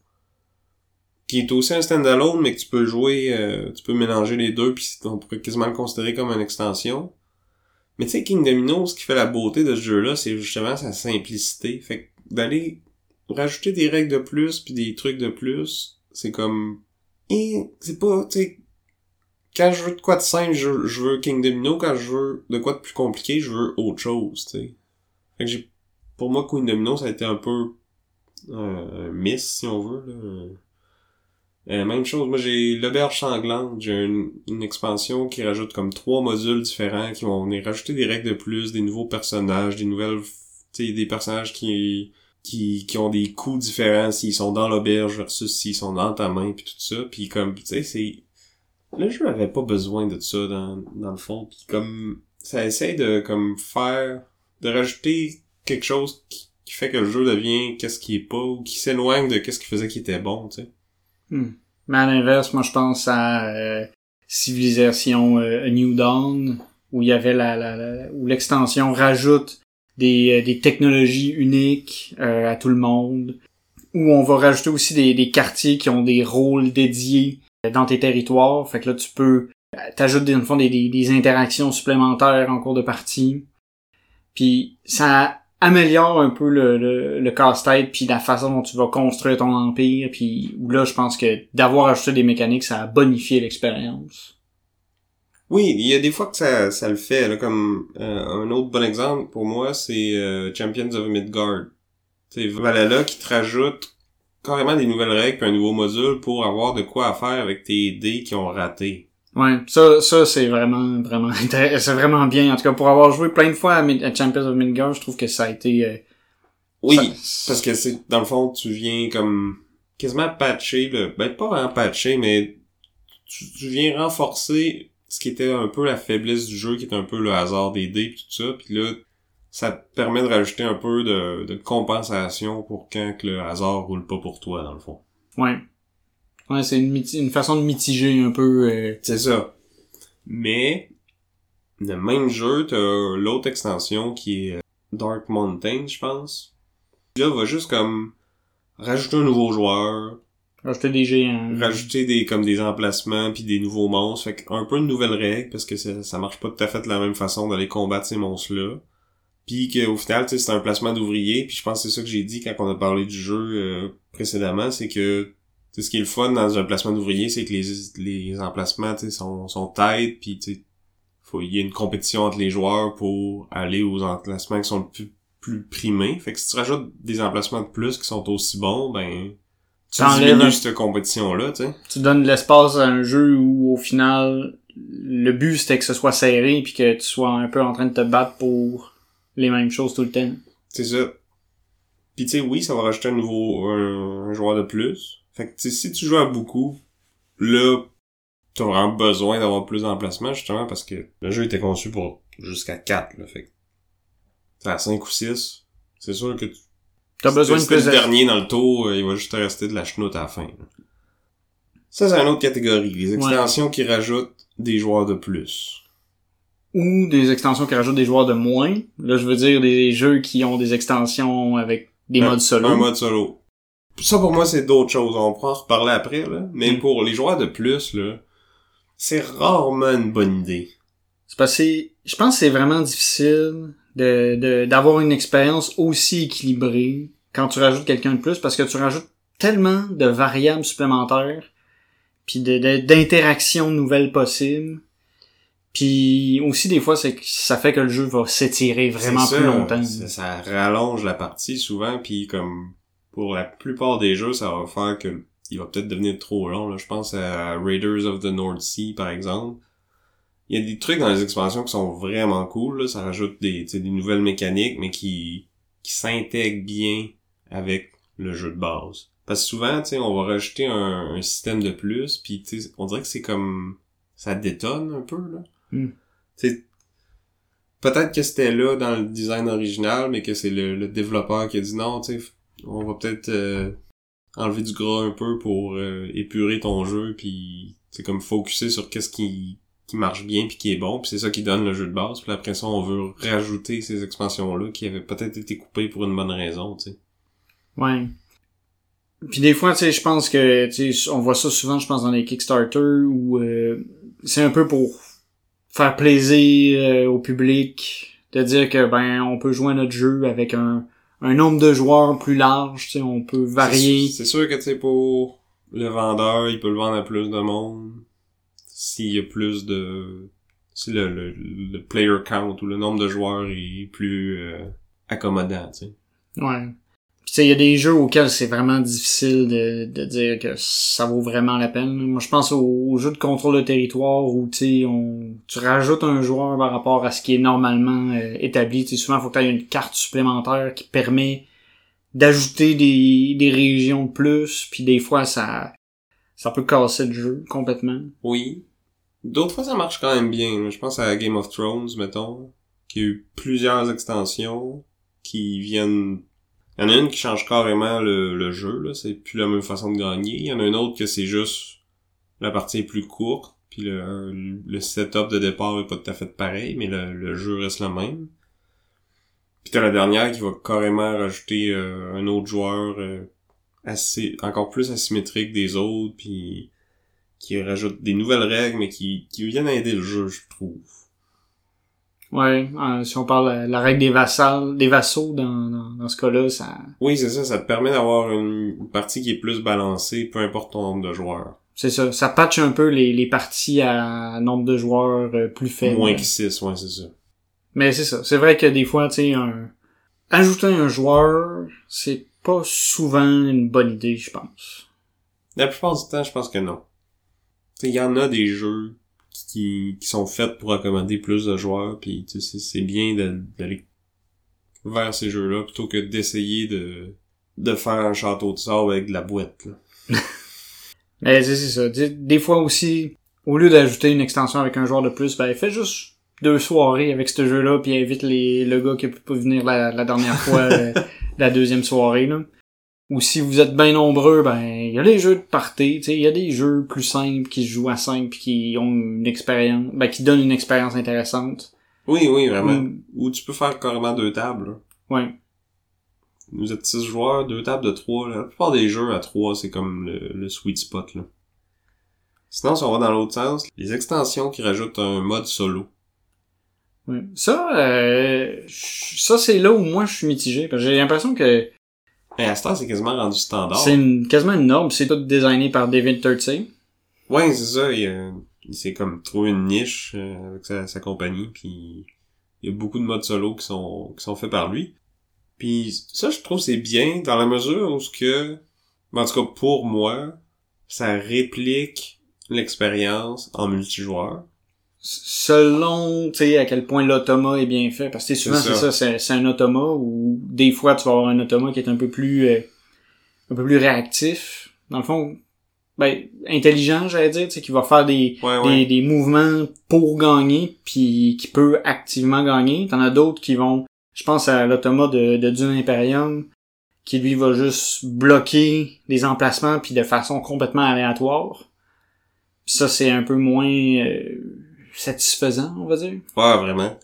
qui est aussi un standalone, mais que tu peux jouer, euh, tu peux mélanger les deux, puis on pourrait quasiment le considérer comme une extension. Mais tu sais, King Domino, ce qui fait la beauté de ce jeu-là, c'est justement sa simplicité. Fait que d'aller rajouter des règles de plus, puis des trucs de plus, c'est comme... Et c'est pas, tu. Quand je veux de quoi de simple, je, veux King Domino. Quand je veux de quoi de plus compliqué, je veux autre chose, tu sais. Fait que j'ai... Pour moi, Queen Domino, ça a été un peu... un miss, si on veut, là euh, même chose, moi j'ai l'auberge sanglante, j'ai une, expansion qui rajoute comme trois modules différents qui vont venir rajouter des règles de plus, des nouveaux personnages, des nouvelles tu sais des personnages qui qui qui ont des coups différents s'ils sont dans l'auberge versus s'ils sont dans ta main puis tout ça, puis comme tu sais c'est le jeu avait pas besoin de ça dans dans le fond, puis comme ça essaie de comme faire de rajouter quelque chose qui qui fait que le jeu devient qu'est-ce qui est pas ou qui s'éloigne de qu'est-ce qui faisait qui était bon, tu sais. Hmm. Mais à l'inverse, moi je pense à euh, Civilisation euh, New Dawn, où il y avait la, la, la- où l'extension rajoute des, euh, des technologies uniques euh, à tout le monde, où on va rajouter aussi des, des quartiers qui ont des rôles dédiés euh, dans tes territoires. Fait que là tu peux euh, t'ajoutes dans le fond des, des, interactions supplémentaires en cours de partie. Puis ça améliore un peu le, le, le casse-tête puis la façon dont tu vas construire ton empire puis là je pense que d'avoir ajouté des mécaniques ça a bonifié l'expérience. Oui, il y a des fois que ça, ça le fait. Là, comme euh, un autre bon exemple pour moi, c'est euh, Champions of Midgard. C'est Valhalla qui te rajoute carrément des nouvelles règles puis un nouveau module pour avoir de quoi à faire avec tes dés qui ont raté. Ouais, ça ça c'est vraiment vraiment c'est vraiment bien en tout cas pour avoir joué plein de fois à, Mid- à Champions of Midgard, je trouve que ça a été euh, Oui, ça- parce que c'est dans le fond tu viens comme quasiment patcher le ben pas vraiment patcher mais tu, tu viens renforcer ce qui était un peu la faiblesse du jeu qui est un peu le hasard des dés pis tout ça puis là ça te permet de rajouter un peu de, de compensation pour quand que le hasard roule pas pour toi dans le fond. ouais. Ouais, c'est une, une façon de mitiger un peu euh, C'est ça. Mais le même jeu, t'as l'autre extension qui est euh, Dark Mountain, je pense. Là, va juste comme rajouter un nouveau joueur, rajouter des comme des emplacements puis des nouveaux monstres, fait un peu de nouvelles règles parce que ça, ça marche pas tout à fait de la même façon d'aller combattre ces monstres-là. Puis qu'au final, c'est un placement d'ouvrier, puis je pense que c'est ça que j'ai dit quand on a parlé du jeu euh, précédemment, c'est que ce qui est le fun dans un placement d'ouvrier, c'est que les, les emplacements, sont, sont tight, puis faut y a une compétition entre les joueurs pour aller aux emplacements qui sont le plus, plus primés. Fait que si tu rajoutes des emplacements de plus qui sont aussi bons, ben tu diminues cette compétition-là, tu sais. tu donnes de l'espace à un jeu où au final le but c'était que ce soit serré puis que tu sois un peu en train de te battre pour les mêmes choses tout le temps. C'est ça. Puis tu sais, oui, ça va rajouter un nouveau un, un joueur de plus. Fait que tu sais, si tu joues à beaucoup, là, t'as vraiment besoin d'avoir plus d'emplacements, justement, parce que le jeu était conçu pour jusqu'à 4, là. Fait que à 5 ou 6. C'est sûr que tu T'as besoin de plus le de... dernier dans le tour, euh, il va juste te rester de la chenoute à la fin. Ça, c'est une autre catégorie. Les extensions qui rajoutent des joueurs de plus. ou des extensions qui rajoutent des joueurs de moins. Là, je veux dire des jeux qui ont des extensions avec des Un- modes solo. Un mode solo. Ça, pour moi, c'est d'autres choses. On pourra en reparler après, là. Mais Mm. pour les joueurs de plus, là, c'est rarement une bonne idée. C'est parce que je pense que c'est vraiment difficile de de- d'avoir une expérience aussi équilibrée quand tu rajoutes quelqu'un de plus parce que tu rajoutes tellement de variables supplémentaires puis d'interactions nouvelles possibles. Puis aussi des fois c'est que ça fait que le jeu va s'étirer vraiment plus ça, longtemps. Ça, ça rallonge la partie souvent, puis comme pour la plupart des jeux, ça va faire que il va peut-être devenir trop long. Là. Je pense à Raiders of the North Sea, par exemple. Il y a des trucs dans les expansions qui sont vraiment cool. Là. Ça rajoute des, des nouvelles mécaniques, mais qui, qui s'intègrent bien avec le jeu de base. Parce que souvent, tu sais, on va rajouter un, un système de plus, puis tu sais, on dirait que c'est comme ça détonne un peu là. Hmm. Tu peut-être que c'était là dans le design original, mais que c'est le, le développeur qui a dit non, tu sais, on va peut-être euh, enlever du gras un peu pour euh, épurer ton jeu, puis c'est comme focuser sur qu'est-ce qui qui marche bien puis qui est bon, puis c'est ça qui donne le jeu de base. Puis après ça, on veut rajouter ces expansions-là qui avaient peut-être été coupées pour une bonne raison, tu sais. Ouais. Puis des fois, tu sais, je pense que, tu sais, on voit ça souvent, je pense, dans les Kickstarter, où euh, c'est un peu pour faire plaisir euh, au public, de dire que, ben, on peut jouer à notre jeu avec un, un nombre de joueurs plus large, tu sais, on peut varier. C'est sûr que, tu sais, pour le vendeur, il peut le vendre à plus de monde. S'il y a plus de... Si le, le, le player count ou le nombre de joueurs est plus euh, accommodant, tu sais. Ouais. Sais, il y a des jeux auxquels c'est vraiment difficile de, de dire que ça vaut vraiment la peine. Moi, je pense aux, jeux de contrôle de territoire où on, tu rajoutes un joueur par rapport à ce qui est normalement euh, établi. Tu sais, souvent, il faut que tu aies une carte supplémentaire qui permet d'ajouter des, des régions de plus. Puis des fois, ça, ça peut casser le jeu complètement. Oui. D'autres fois, ça marche quand même bien. Je pense à Game of Thrones, mettons, qui a eu plusieurs extensions qui viennent Il y en a une qui change carrément le, jeu, là. C'est plus la même façon de gagner. Il y en a une autre que c'est juste la partie est plus courte, puis le, setup de départ est pas tout à fait pareil, mais le, le jeu reste le même. Puis t'as la dernière qui va carrément rajouter euh, un autre joueur euh, assez encore plus asymétrique des autres, puis qui rajoute des nouvelles règles, mais qui, qui viennent aider le jeu, je trouve. Ouais, euh, si on parle de la règle des vassals, des vassaux dans, dans, dans ce cas-là, ça. Oui, c'est ça, ça te permet d'avoir une partie qui est plus balancée, peu importe ton nombre de joueurs. C'est ça, ça patche un peu les, les parties à nombre de joueurs euh, plus faible. Moins que 6, ouais, c'est ça. Mais c'est ça, c'est vrai que des fois, tu sais, un... ajouter un joueur, c'est pas souvent une bonne idée, je pense. La plupart du temps, je pense que non. Il y en a des jeux qui, qui sont faits pour accommoder plus de joueurs, puis c'est bien d'aller vers ces jeux-là plutôt que d'essayer de, de faire un château de sable avec de la boîte. Là. Mais c'est ça. Des fois aussi, au lieu d'ajouter une extension avec un joueur de plus, ben fais juste deux soirées avec ce jeu-là, puis invite les, le gars qui a pu venir la, la dernière fois, euh, la deuxième soirée. Là. Ou si vous êtes bien nombreux, ben il y a les jeux de party, tu sais, il y a des jeux plus simples qui se jouent à 5 puis qui ont une expérience, ben qui donnent une expérience intéressante. Oui, oui, vraiment. Ou tu peux faire carrément deux tables. Ouais. Vous êtes six joueurs, deux tables de trois. Là. La plupart des jeux à trois, c'est comme le, le, sweet spot. Là. Sinon, si on va dans l'autre sens, les extensions qui rajoutent un mode solo. Oui. Ça, euh, ça c'est là où moi je suis mitigé. Parce que j'ai l'impression que. Et à c'est quasiment rendu standard. C'est une, quasiment une norme. C'est tout designé par David Turtsey. Ouais, c'est ça. Il, il s'est comme trouvé une niche euh, avec sa, sa compagnie. Puis il y a beaucoup de modes solo qui sont qui sont faits par lui. Puis ça, je trouve c'est bien dans la mesure où ce que, en tout cas pour moi, ça réplique l'expérience en multijoueur. Selon, tu sais, à quel point l'automa est bien fait. Parce que souvent, c'est ça, c'est, c'est un automa ou des fois, tu vas avoir un automa qui est un peu plus, euh, un peu plus réactif. Dans le fond, ben, intelligent, j'allais dire, tu sais, qui va faire des, Ouais, des, ouais. des mouvements pour gagner, puis qui peut activement gagner. T'en as d'autres qui vont, je pense à l'automa de, de Dune Imperium, qui lui va juste bloquer les emplacements puis de façon complètement aléatoire. Ça, c'est un peu moins euh, satisfaisant, on va dire. Ouais, vraiment.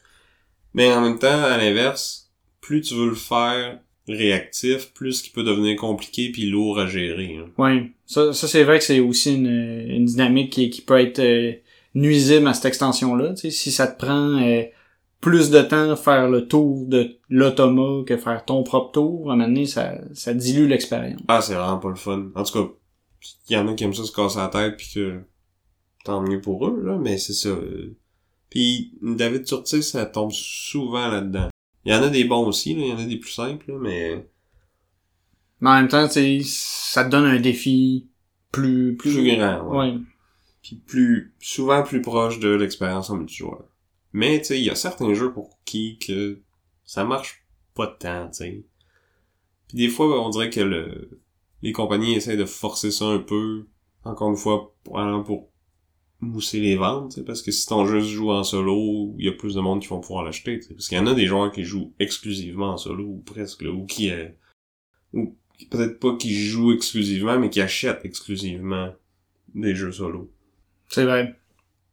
Mais en même temps, à l'inverse, plus tu veux le faire réactif, plus il peut devenir compliqué puis lourd à gérer. hein. Ouais, ça, ça c'est vrai que c'est aussi une, une dynamique qui, qui peut être euh, nuisible à cette extension-là. Tu sais, si ça te prend euh, plus de temps faire le tour de l'automa que faire ton propre tour, à un moment donné, ça, ça dilue l'expérience. Ah, c'est vraiment pas le fun. En tout cas, il y en a qui aiment ça se casser la tête puis que tant mieux pour eux, là, mais c'est ça. Puis David Turtis, ça tombe souvent là-dedans. Il y en a des bons aussi, là, il y en a des plus simples, là, mais Mais en même temps, ça te donne un défi plus... plus, plus grand, ouais. Ouais. Puis plus, souvent plus proche de l'expérience en multijoueur. Mais, tu sais, il y a certains jeux pour qui que ça marche pas tant, tu sais. Puis des fois, on dirait que le, les compagnies essaient de forcer ça un peu, encore une fois, pour mousser les ventes, tu sais, parce que si ton jeu se joue en solo, il y a plus de monde qui vont pouvoir l'acheter. Parce qu'il y en a des joueurs qui jouent exclusivement en solo, ou presque, là, ou qui, euh, ou peut-être pas qui jouent exclusivement, mais qui achètent exclusivement des jeux solo. C'est vrai.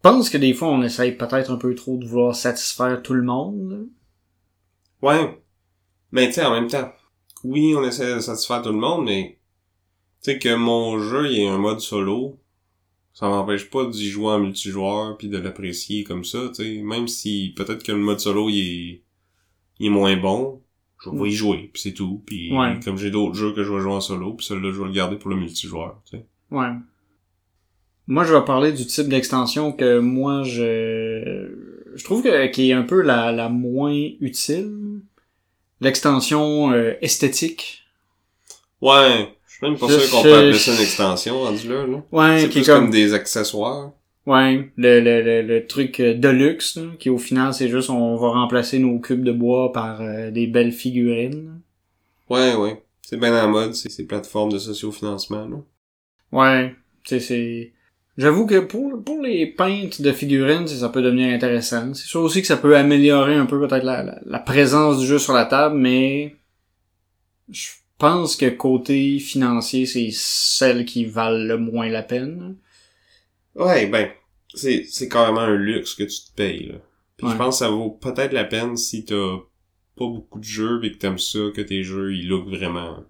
Je pense que des fois, on essaye peut-être un peu trop de vouloir satisfaire tout le monde. Ouais. Mais tu sais, en même temps, oui, on essaie de satisfaire tout le monde, mais tu sais que mon jeu, il y a un mode solo, ça m'empêche pas d'y jouer en multijoueur puis de l'apprécier comme ça, tu sais. Même si peut-être que le mode solo, il est, il est moins bon, je vais y jouer, puis c'est tout. Puis Ouais. comme j'ai d'autres jeux que je vais jouer en solo, puis celui-là, je vais le garder pour le multijoueur, tu sais. Ouais. Moi, je vais parler du type d'extension que moi, je... Je trouve que qui est un peu la, la moins utile. L'extension euh, esthétique. Ouais, suis même pas Je- sûr qu'on peut appeler ça une extension rendu là, là. Ouais, C'est plus comme... comme... des accessoires. Ouais, le, le, le, le truc euh, deluxe, là, qui au final, c'est juste on va remplacer nos cubes de bois par euh, des belles figurines. Ouais, ouais. C'est bien en mode, c'est ces plateformes de sociofinancement, là. Ouais, sais, c'est... J'avoue que pour, pour les peintes de figurines, ça peut devenir intéressant. C'est sûr aussi que ça peut améliorer un peu peut-être la, la, la présence du jeu sur la table, mais je pense que côté financier, c'est celles qui valent le moins la peine. Ouais, ben, c'est, c'est carrément un luxe que tu te payes, là. Puis Ouais. je pense que ça vaut peut-être la peine si t'as pas beaucoup de jeux et que t'aimes ça, que tes jeux, ils look vraiment.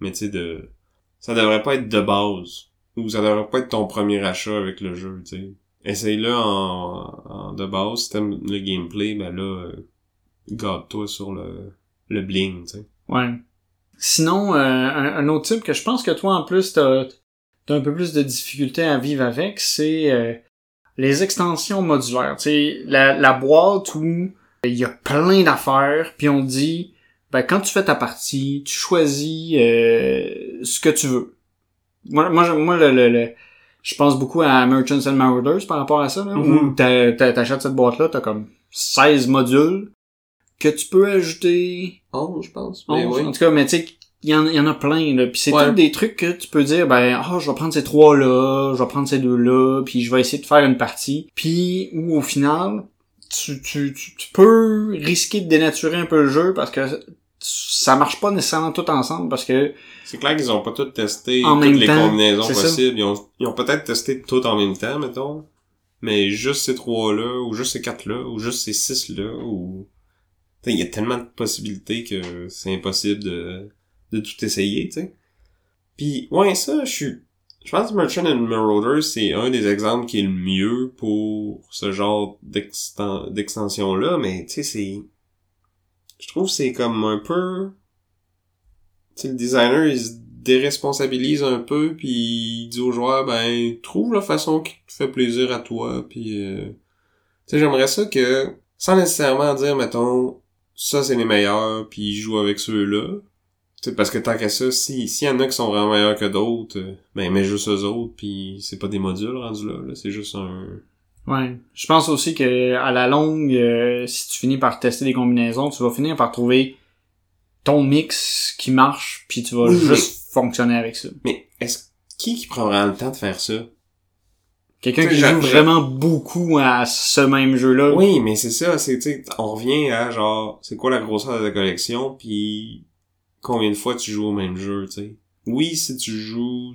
Mais tu sais, de... Ça devrait pas être de base. Ou ça devrait pas être ton premier achat avec le jeu, tu sais. Essaye-le en, en de base. Si t'aimes le gameplay, ben là, euh, garde-toi sur le, le bling, tu sais. Ouais. Sinon, euh, un, un autre type que je pense que toi, en plus, t'as as un peu plus de difficulté à vivre avec, c'est euh, les extensions modulaires. Tu sais, la, la boîte où il y a plein d'affaires, puis on dit, ben quand tu fais ta partie, tu choisis euh, ce que tu veux. Moi, moi, je- moi le, le, le- je pense beaucoup à Merchants and Marauders par rapport à ça, là, Mhm. où t'a- t'achètes cette boîte-là, t'as comme 16 modules que tu peux ajouter 11, je pense. 11, en tout cas, mais tu sais, il y, en, il y en a plein, là. Puis c'est Ouais. tous des trucs que tu peux dire, ben, ah, je vais prendre ces trois-là, je vais prendre ces deux-là, puis je vais essayer de faire une partie. Puis, où au final, tu, tu, tu, tu peux risquer de dénaturer un peu le jeu parce que ça marche pas nécessairement tout ensemble parce que C'est clair qu'ils ont pas tout testé En toutes même les temps, combinaisons ça. possibles. Ils ont, ils ont peut-être testé tout en même temps, mettons. Mais juste ces trois-là, ou juste ces quatre-là, ou juste ces six-là, ou... Il y a tellement de possibilités que c'est impossible de, de tout essayer, tu sais. Puis, ouais, ça, je suis... Je pense que Merchant and Marauder, c'est un des exemples qui est le mieux pour ce genre d'exten- d'extension-là, mais tu sais, c'est... Je trouve que c'est comme un peu... Tu sais, le designer, il se déresponsabilise un peu, puis il dit aux joueurs, ben, trouve la façon qui te fait plaisir à toi, puis... euh, Tu sais, j'aimerais ça que, sans nécessairement dire, mettons, ça c'est les meilleurs, puis joue avec ceux-là. Tu sais, parce que tant qu'à ça, si s'il y en a qui sont vraiment meilleurs que d'autres, euh, ben, mets juste eux autres, puis c'est pas des modules rendus là, là c'est juste un... Ouais. Je pense aussi que à la longue, euh, si tu finis par tester des combinaisons, tu vas finir par trouver ton mix qui marche, puis tu vas Oui, juste fonctionner avec ça. Mais est-ce qui qui prend vraiment le temps de faire ça? Quelqu'un qui joue vraiment beaucoup à ce même jeu-là. Oui, mais c'est ça, c'est, tu on revient à genre, c'est quoi la grosseur de la collection, puis combien de fois tu joues au même jeu, tu sais. Oui, si tu joues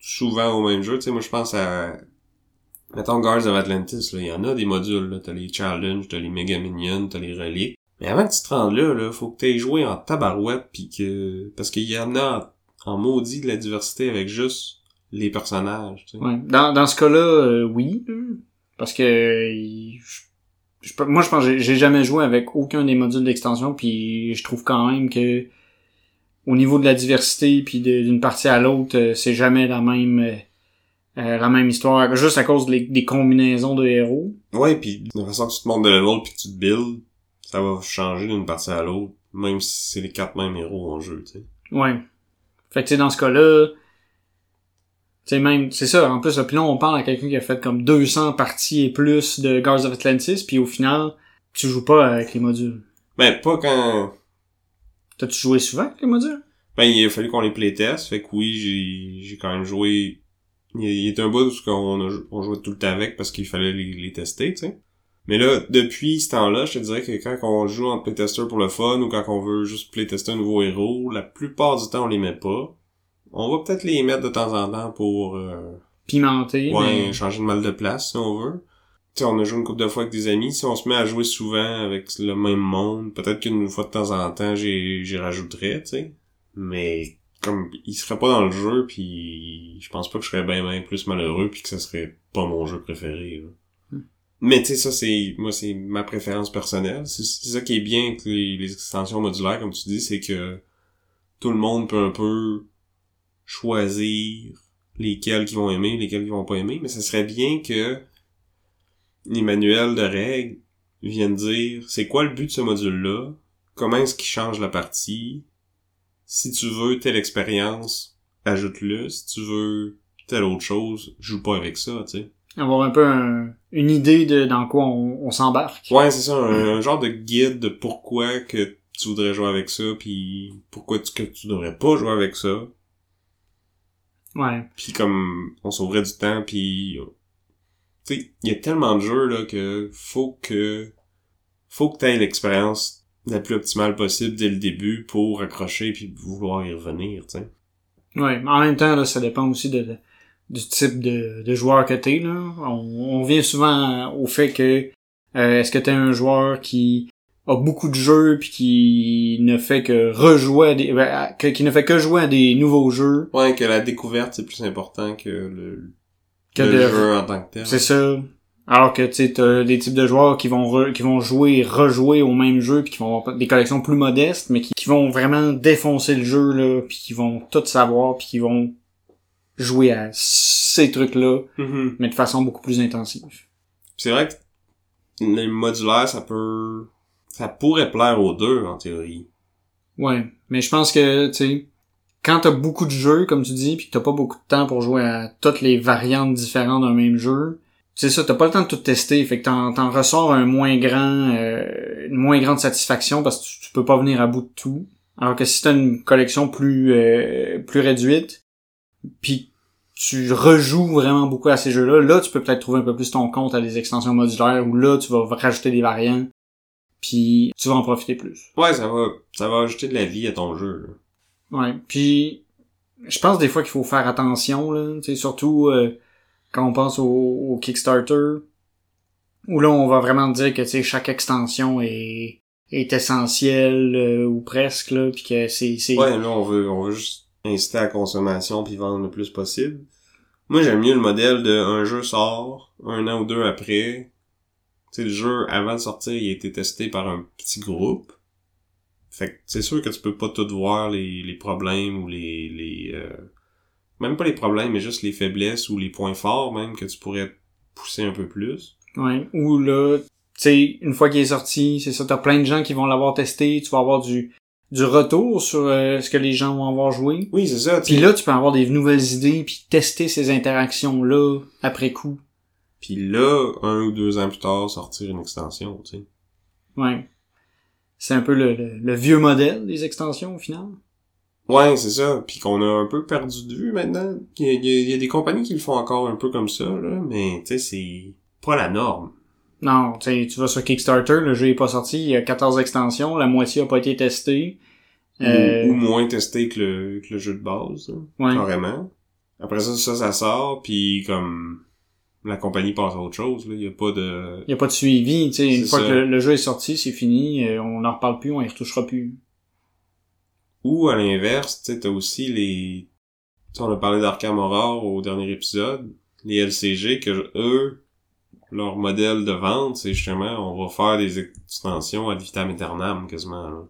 souvent au même jeu, tu sais, moi je pense à, mettons Guards of Atlantis, là, il y en a des modules, là, t'as les Challenge, t'as les Mega Minions, t'as les Reliques. Mais avant que tu te rendes là, là, faut que t'aies joué en tabarouette, puis que, parce qu'il y en a en maudit de la diversité avec juste les personnages, tu sais. Ouais. Dans, dans ce cas-là, euh, oui. Parce que je- moi je pense que j'ai- jamais joué avec aucun des modules d'extension, puis je trouve quand même que au niveau de la diversité puis d'une partie à l'autre, euh, c'est jamais la même euh, la même histoire, juste à cause des, des combinaisons de héros. Ouais, puis de la façon que tu te montes de level puis que tu te builds, ça va changer d'une partie à l'autre, même si c'est les quatre mêmes héros en jeu, tu sais. Ouais. Fait que tu sais, dans ce cas-là, sais, même, c'est ça, en plus, là, puis là, on parle à quelqu'un qui a fait comme 200 parties et plus de Guards of Atlantis, puis au final, tu joues pas avec les modules. Ben, pas quand... T'as-tu joué souvent avec les modules? Ben, il a fallu qu'on les playtest, fait que oui, j'ai j'ai quand même joué... Il y a un bout où on, a, on jouait tout le temps avec parce qu'il fallait les, les tester, tu sais. Mais là, depuis ce temps-là, je te dirais que quand on joue en playtester pour le fun ou quand on veut juste playtester un nouveau héros, la plupart du temps, on les met pas. On va peut-être les mettre de temps en temps pour... euh, Pimenté, Ouais, mais... changer de mal de place, si on veut. Tu sais, on a joué une couple de fois avec des amis. Si on se met à jouer souvent avec le même monde, peut-être qu'une fois de temps en temps, j'y j'y rajouterais, tu sais. Mais comme il serait pas dans le jeu, puis je pense pas que je serais bien bien plus malheureux, puis que ce serait pas mon jeu préféré. là. Hmm. Mais tu sais, ça c'est moi c'est ma préférence personnelle. C'est c'est ça qui est bien avec les, les extensions modulaires, comme tu dis, c'est que tout le monde peut un peu choisir lesquels qui vont aimer, lesquels qui vont pas aimer, mais ça serait bien que les manuels de règles viennent dire c'est quoi le but de ce module-là, comment est-ce qu'il change la partie, si tu veux telle expérience, ajoute-le, si tu veux telle autre chose, joue pas avec ça, tu sais. Avoir un peu un- une idée de dans quoi on, on s'embarque. Ouais, c'est ça, un, un genre de guide de pourquoi que tu voudrais jouer avec ça, puis pourquoi tu, que tu devrais pas jouer avec ça. Ouais. Puis comme on sauverait du temps, puis tu sais, il y a tellement de jeux là que faut que faut que t'aies l'expérience la plus optimale possible dès le début pour accrocher puis vouloir y revenir, tu sais. Ouais, mais en même temps, là, ça dépend aussi de, de- du type de, de joueur que t'es, là. On, on vient souvent au fait que euh, est-ce que t'es un joueur qui a beaucoup de jeux puis qui ne fait que rejouer à des, ben, que- qui ne fait que jouer à des nouveaux jeux Ouais, que la découverte, c'est plus important que le, que le de jeu en tant que tel. C'est ça. Alors que tu sais, t'as des types de joueurs qui vont re- qui vont jouer et rejouer au même jeu puis qui vont avoir des collections plus modestes mais qui, qui vont vraiment défoncer le jeu là puis qui vont tout savoir puis qui vont jouer à ces trucs là Mhm. mais de façon beaucoup plus intensive. C'est vrai que les modulaires, ça peut... Ça pourrait plaire aux deux, en théorie. Ouais, mais je pense que tu sais quand t'as beaucoup de jeux comme tu dis puis que t'as pas beaucoup de temps pour jouer à toutes les variantes différentes d'un même jeu, c'est ça, t'as pas le temps de tout tester, fait que t'en, t'en ressors un moins grand, euh, une moins grande satisfaction parce que tu, peux pas venir à bout de tout. Alors que si t'as une collection plus euh, plus réduite, puis tu rejoues vraiment beaucoup à ces jeux-là, là tu peux peut-être trouver un peu plus ton compte à des extensions modulaires où là tu vas rajouter des variants, puis tu vas en profiter plus. Ouais, ça va, ça va ajouter de la vie à ton jeu, là. Ouais, puis je pense des fois qu'il faut faire attention là, tu sais surtout euh, quand on pense au, au Kickstarter où là on va vraiment dire que tu sais chaque extension est est essentielle euh, ou presque là puis que c'est c'est Ouais, là, on veut, on veut juste inciter à la consommation puis vendre le plus possible. Moi, j'aime mieux le modèle de un jeu sort, un an ou deux après. Tu sais, le jeu, avant de sortir, il a été testé par un petit groupe. Fait que c'est sûr que tu peux pas tout voir les, les problèmes ou les... les euh, Même pas les problèmes, mais juste les faiblesses ou les points forts même que tu pourrais pousser un peu plus. ouais ou là tu sais une fois qu'il est sorti, c'est ça t'as plein de gens qui vont l'avoir testé, tu vas avoir du du retour sur euh, ce que les gens vont avoir joué. Oui, c'est ça. Puis là tu peux avoir des nouvelles idées puis tester ces interactions là après coup. Puis là, un ou deux ans plus tard, sortir une extension, tu sais. Ouais. C'est un peu le, le, le vieux modèle des extensions au final? Ouais, c'est ça. Puis qu'on a un peu perdu de vue maintenant. Il y, a, il y a- des compagnies qui le font encore un peu comme ça, là, mais tu sais, c'est pas la norme. Non, tu sais, tu vas sur Kickstarter, le jeu est pas sorti, il y a 14 extensions, la moitié a pas été testée. Ou- Euh, Ou, moins testé que le, que le jeu de base, là, ouais. carrément. Après ça, ça, ça sort, puis comme la compagnie passe à autre chose, là. Il y a pas de... Il y a pas de suivi, tu sais, une fois ça. que le, le jeu est sorti, c'est fini, euh, on n'en reparle plus, on y retouchera plus. Ou à l'inverse, tu sais, t'as aussi les... Tu sais, on a parlé d'Arkham Horror au dernier épisode. Les LCG, que eux, leur modèle de vente, c'est justement, on va faire des extensions ad vitam aeternam, quasiment, là.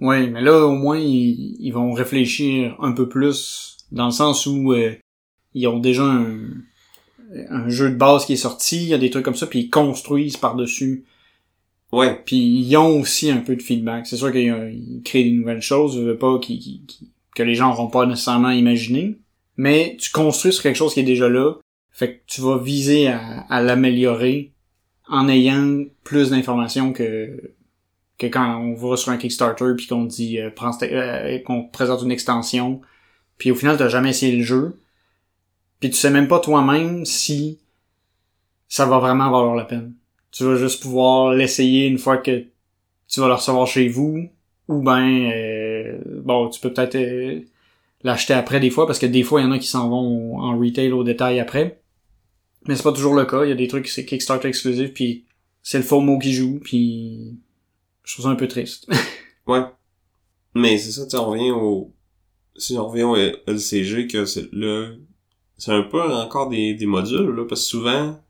Ouais, mais là, au moins, ils, ils vont réfléchir un peu plus, dans le sens où euh, ils ont déjà un, un jeu de base qui est sorti, il y a des trucs comme ça, puis ils construisent par-dessus Ouais, Puis ils ont aussi un peu de feedback. C'est sûr qu'ils euh, créent des nouvelles choses, pas qui, qui- qui- que les gens n'auront pas nécessairement imaginé. Mais tu construis sur quelque chose qui est déjà là. Fait que tu vas viser à, à l'améliorer en ayant plus d'informations que que quand on va sur un Kickstarter puis qu'on dit euh, prends euh, qu'on te présente une extension puis au final t'as jamais essayé le jeu puis tu sais même pas toi-même si ça va vraiment valoir la peine. Tu vas juste pouvoir l'essayer une fois que tu vas le recevoir chez vous ou ben euh, bon tu peux peut-être euh, l'acheter après des fois parce que des fois il y en a qui s'en vont en retail au détail après. Mais c'est pas toujours le cas. Il y a des trucs c'est Kickstarter exclusif puis c'est le faux mot qui joue puis je trouve ça un peu triste. Ouais. Mais c'est ça, tu revient au... Si on revient au LCG, que c'est le... C'est un peu encore des, des modules, là, parce que souvent,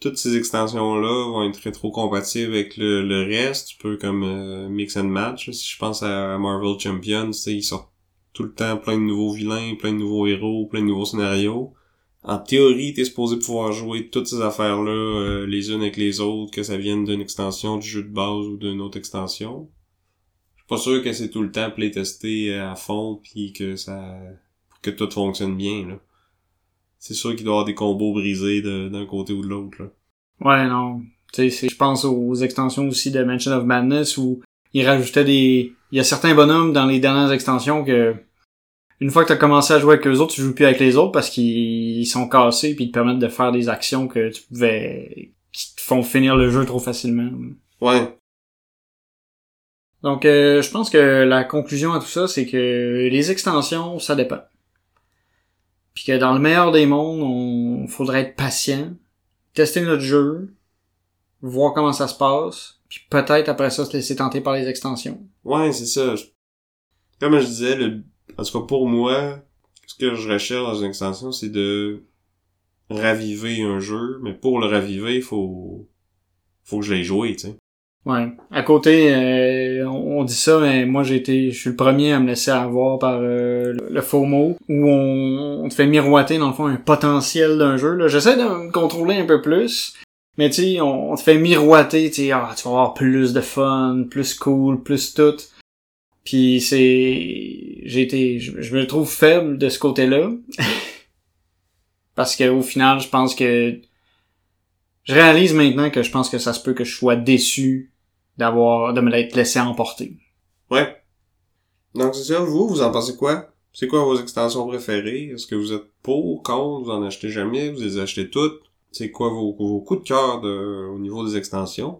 toutes ces extensions-là vont être rétro-compatibles avec le, le reste. Tu peux comme euh, mix and match. Si je pense à Marvel Champions, ils sortent tout le temps plein de nouveaux vilains, plein de nouveaux héros, plein de nouveaux scénarios. En théorie, t'es supposé pouvoir jouer toutes ces affaires-là euh, les unes avec les autres, que ça vienne d'une extension du jeu de base ou d'une autre extension. Je suis pas sûr que c'est tout le temps playtesté à fond puis que ça que tout fonctionne bien là. C'est sûr qu'il doit y avoir des combos brisés d'un côté ou de l'autre ouais non tu sais c'est- je pense aux extensions aussi de Mansion of Madness où ils rajoutaient des il y a certains bonhommes dans les dernières extensions que une fois que t'as commencé à jouer avec eux autres, tu joues plus avec les autres parce qu'ils sont cassés puis ils te permettent de faire des actions que tu pouvais qui te font finir le jeu trop facilement. Ouais. Donc, euh, je pense que la conclusion à tout ça, c'est que les extensions, ça dépend. Puis que dans le meilleur des mondes, on faudrait être patient, tester notre jeu, voir comment ça se passe, puis peut-être après ça se laisser tenter par les extensions. Ouais, c'est ça. Comme je disais, le... en tout cas pour moi, ce que je recherche dans une extension, c'est de raviver un jeu, mais pour le raviver, il faut faut que je l'aie joué, tu sais. Ouais. À côté, euh, on dit ça, mais moi j'ai été, je suis le premier à me laisser avoir par euh, le- le FOMO, où on, te fait miroiter dans le fond un potentiel d'un jeu. là. J'essaie de me contrôler un peu plus, mais tu sais, on, te fait miroiter, tu ah, tu vas avoir plus de fun, plus cool, plus tout. Puis c'est, j'ai été, je, je me trouve faible de ce côté-là, parce que au final, je pense que je réalise maintenant que je pense que ça se peut que je sois déçu d'avoir de me l'être laissé emporter. Ouais. Donc c'est ça, vous, vous en pensez quoi? C'est quoi vos extensions préférées? Est-ce que vous êtes pour, contre, vous en achetez jamais, vous les achetez toutes? C'est quoi vos, vos coups de cœur de- au niveau des extensions?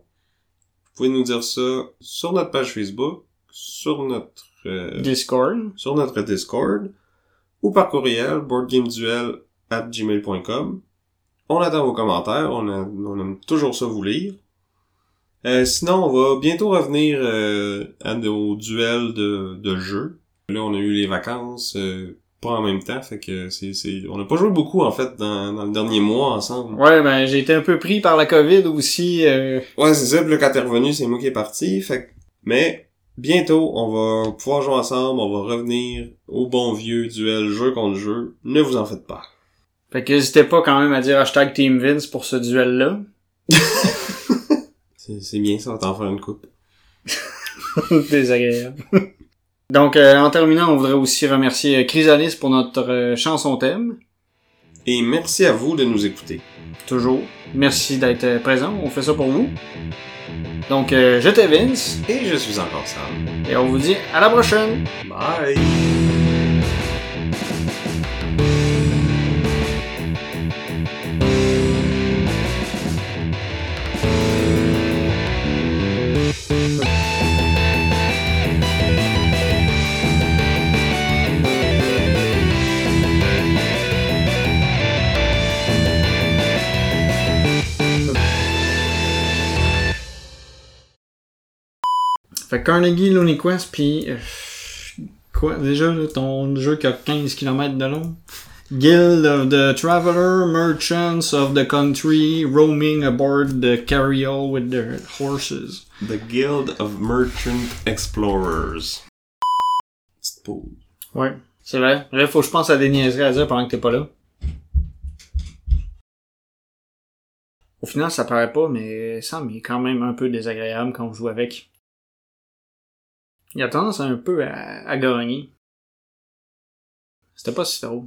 Vous pouvez nous dire ça sur notre page Facebook, sur notre euh, Discord. sur notre Discord ou par courriel boardgameduel at gmail.com. On attend vos commentaires, on, a- on aime toujours ça vous lire. Euh, sinon, on va bientôt revenir euh, à nos duels de, de jeux. Là, on a eu les vacances, euh, pas en même temps, fait que c'est, c'est... on n'a pas joué beaucoup en fait dans, dans le dernier mois ensemble. Ouais, ben j'ai été un peu pris par la COVID aussi. euh, Ouais, c'est ça. Puis là, quand t'es revenu, c'est moi qui est parti. Fait que... Mais bientôt, on va pouvoir jouer ensemble. On va revenir au bon vieux duel jeu contre jeu. Ne vous en faites pas. Fait que n'hésitez pas quand même à dire hashtag Team Vince pour ce duel-là. C'est, c'est bien ça, t'en faire une coupe. Désagréable. Donc, euh, en terminant, on voudrait aussi remercier euh, Chrysalis pour notre euh, chanson thème. Et merci à vous de nous écouter. Toujours. Merci d'être présent. On fait ça pour vous. Donc, euh, j'étais Vince. Et je suis encore Sam. Et on vous dit à la prochaine. Bye! Carnegie, Looney Quest, puis... euh, quoi, déjà, là, ton jeu qui a 15 km de long? Guild of the Traveler, Merchants of the Country, roaming aboard the carryall with their horses. The Guild of Merchant Explorers. Petite pause. Ouais, c'est vrai. Là, faut que je pense à des niaiseries à dire pendant que t'es pas là. Au final, ça paraît pas, mais Sam il est quand même un peu désagréable quand on joue avec. Il a tendance un peu à, à gagner. C'était pas si drôle.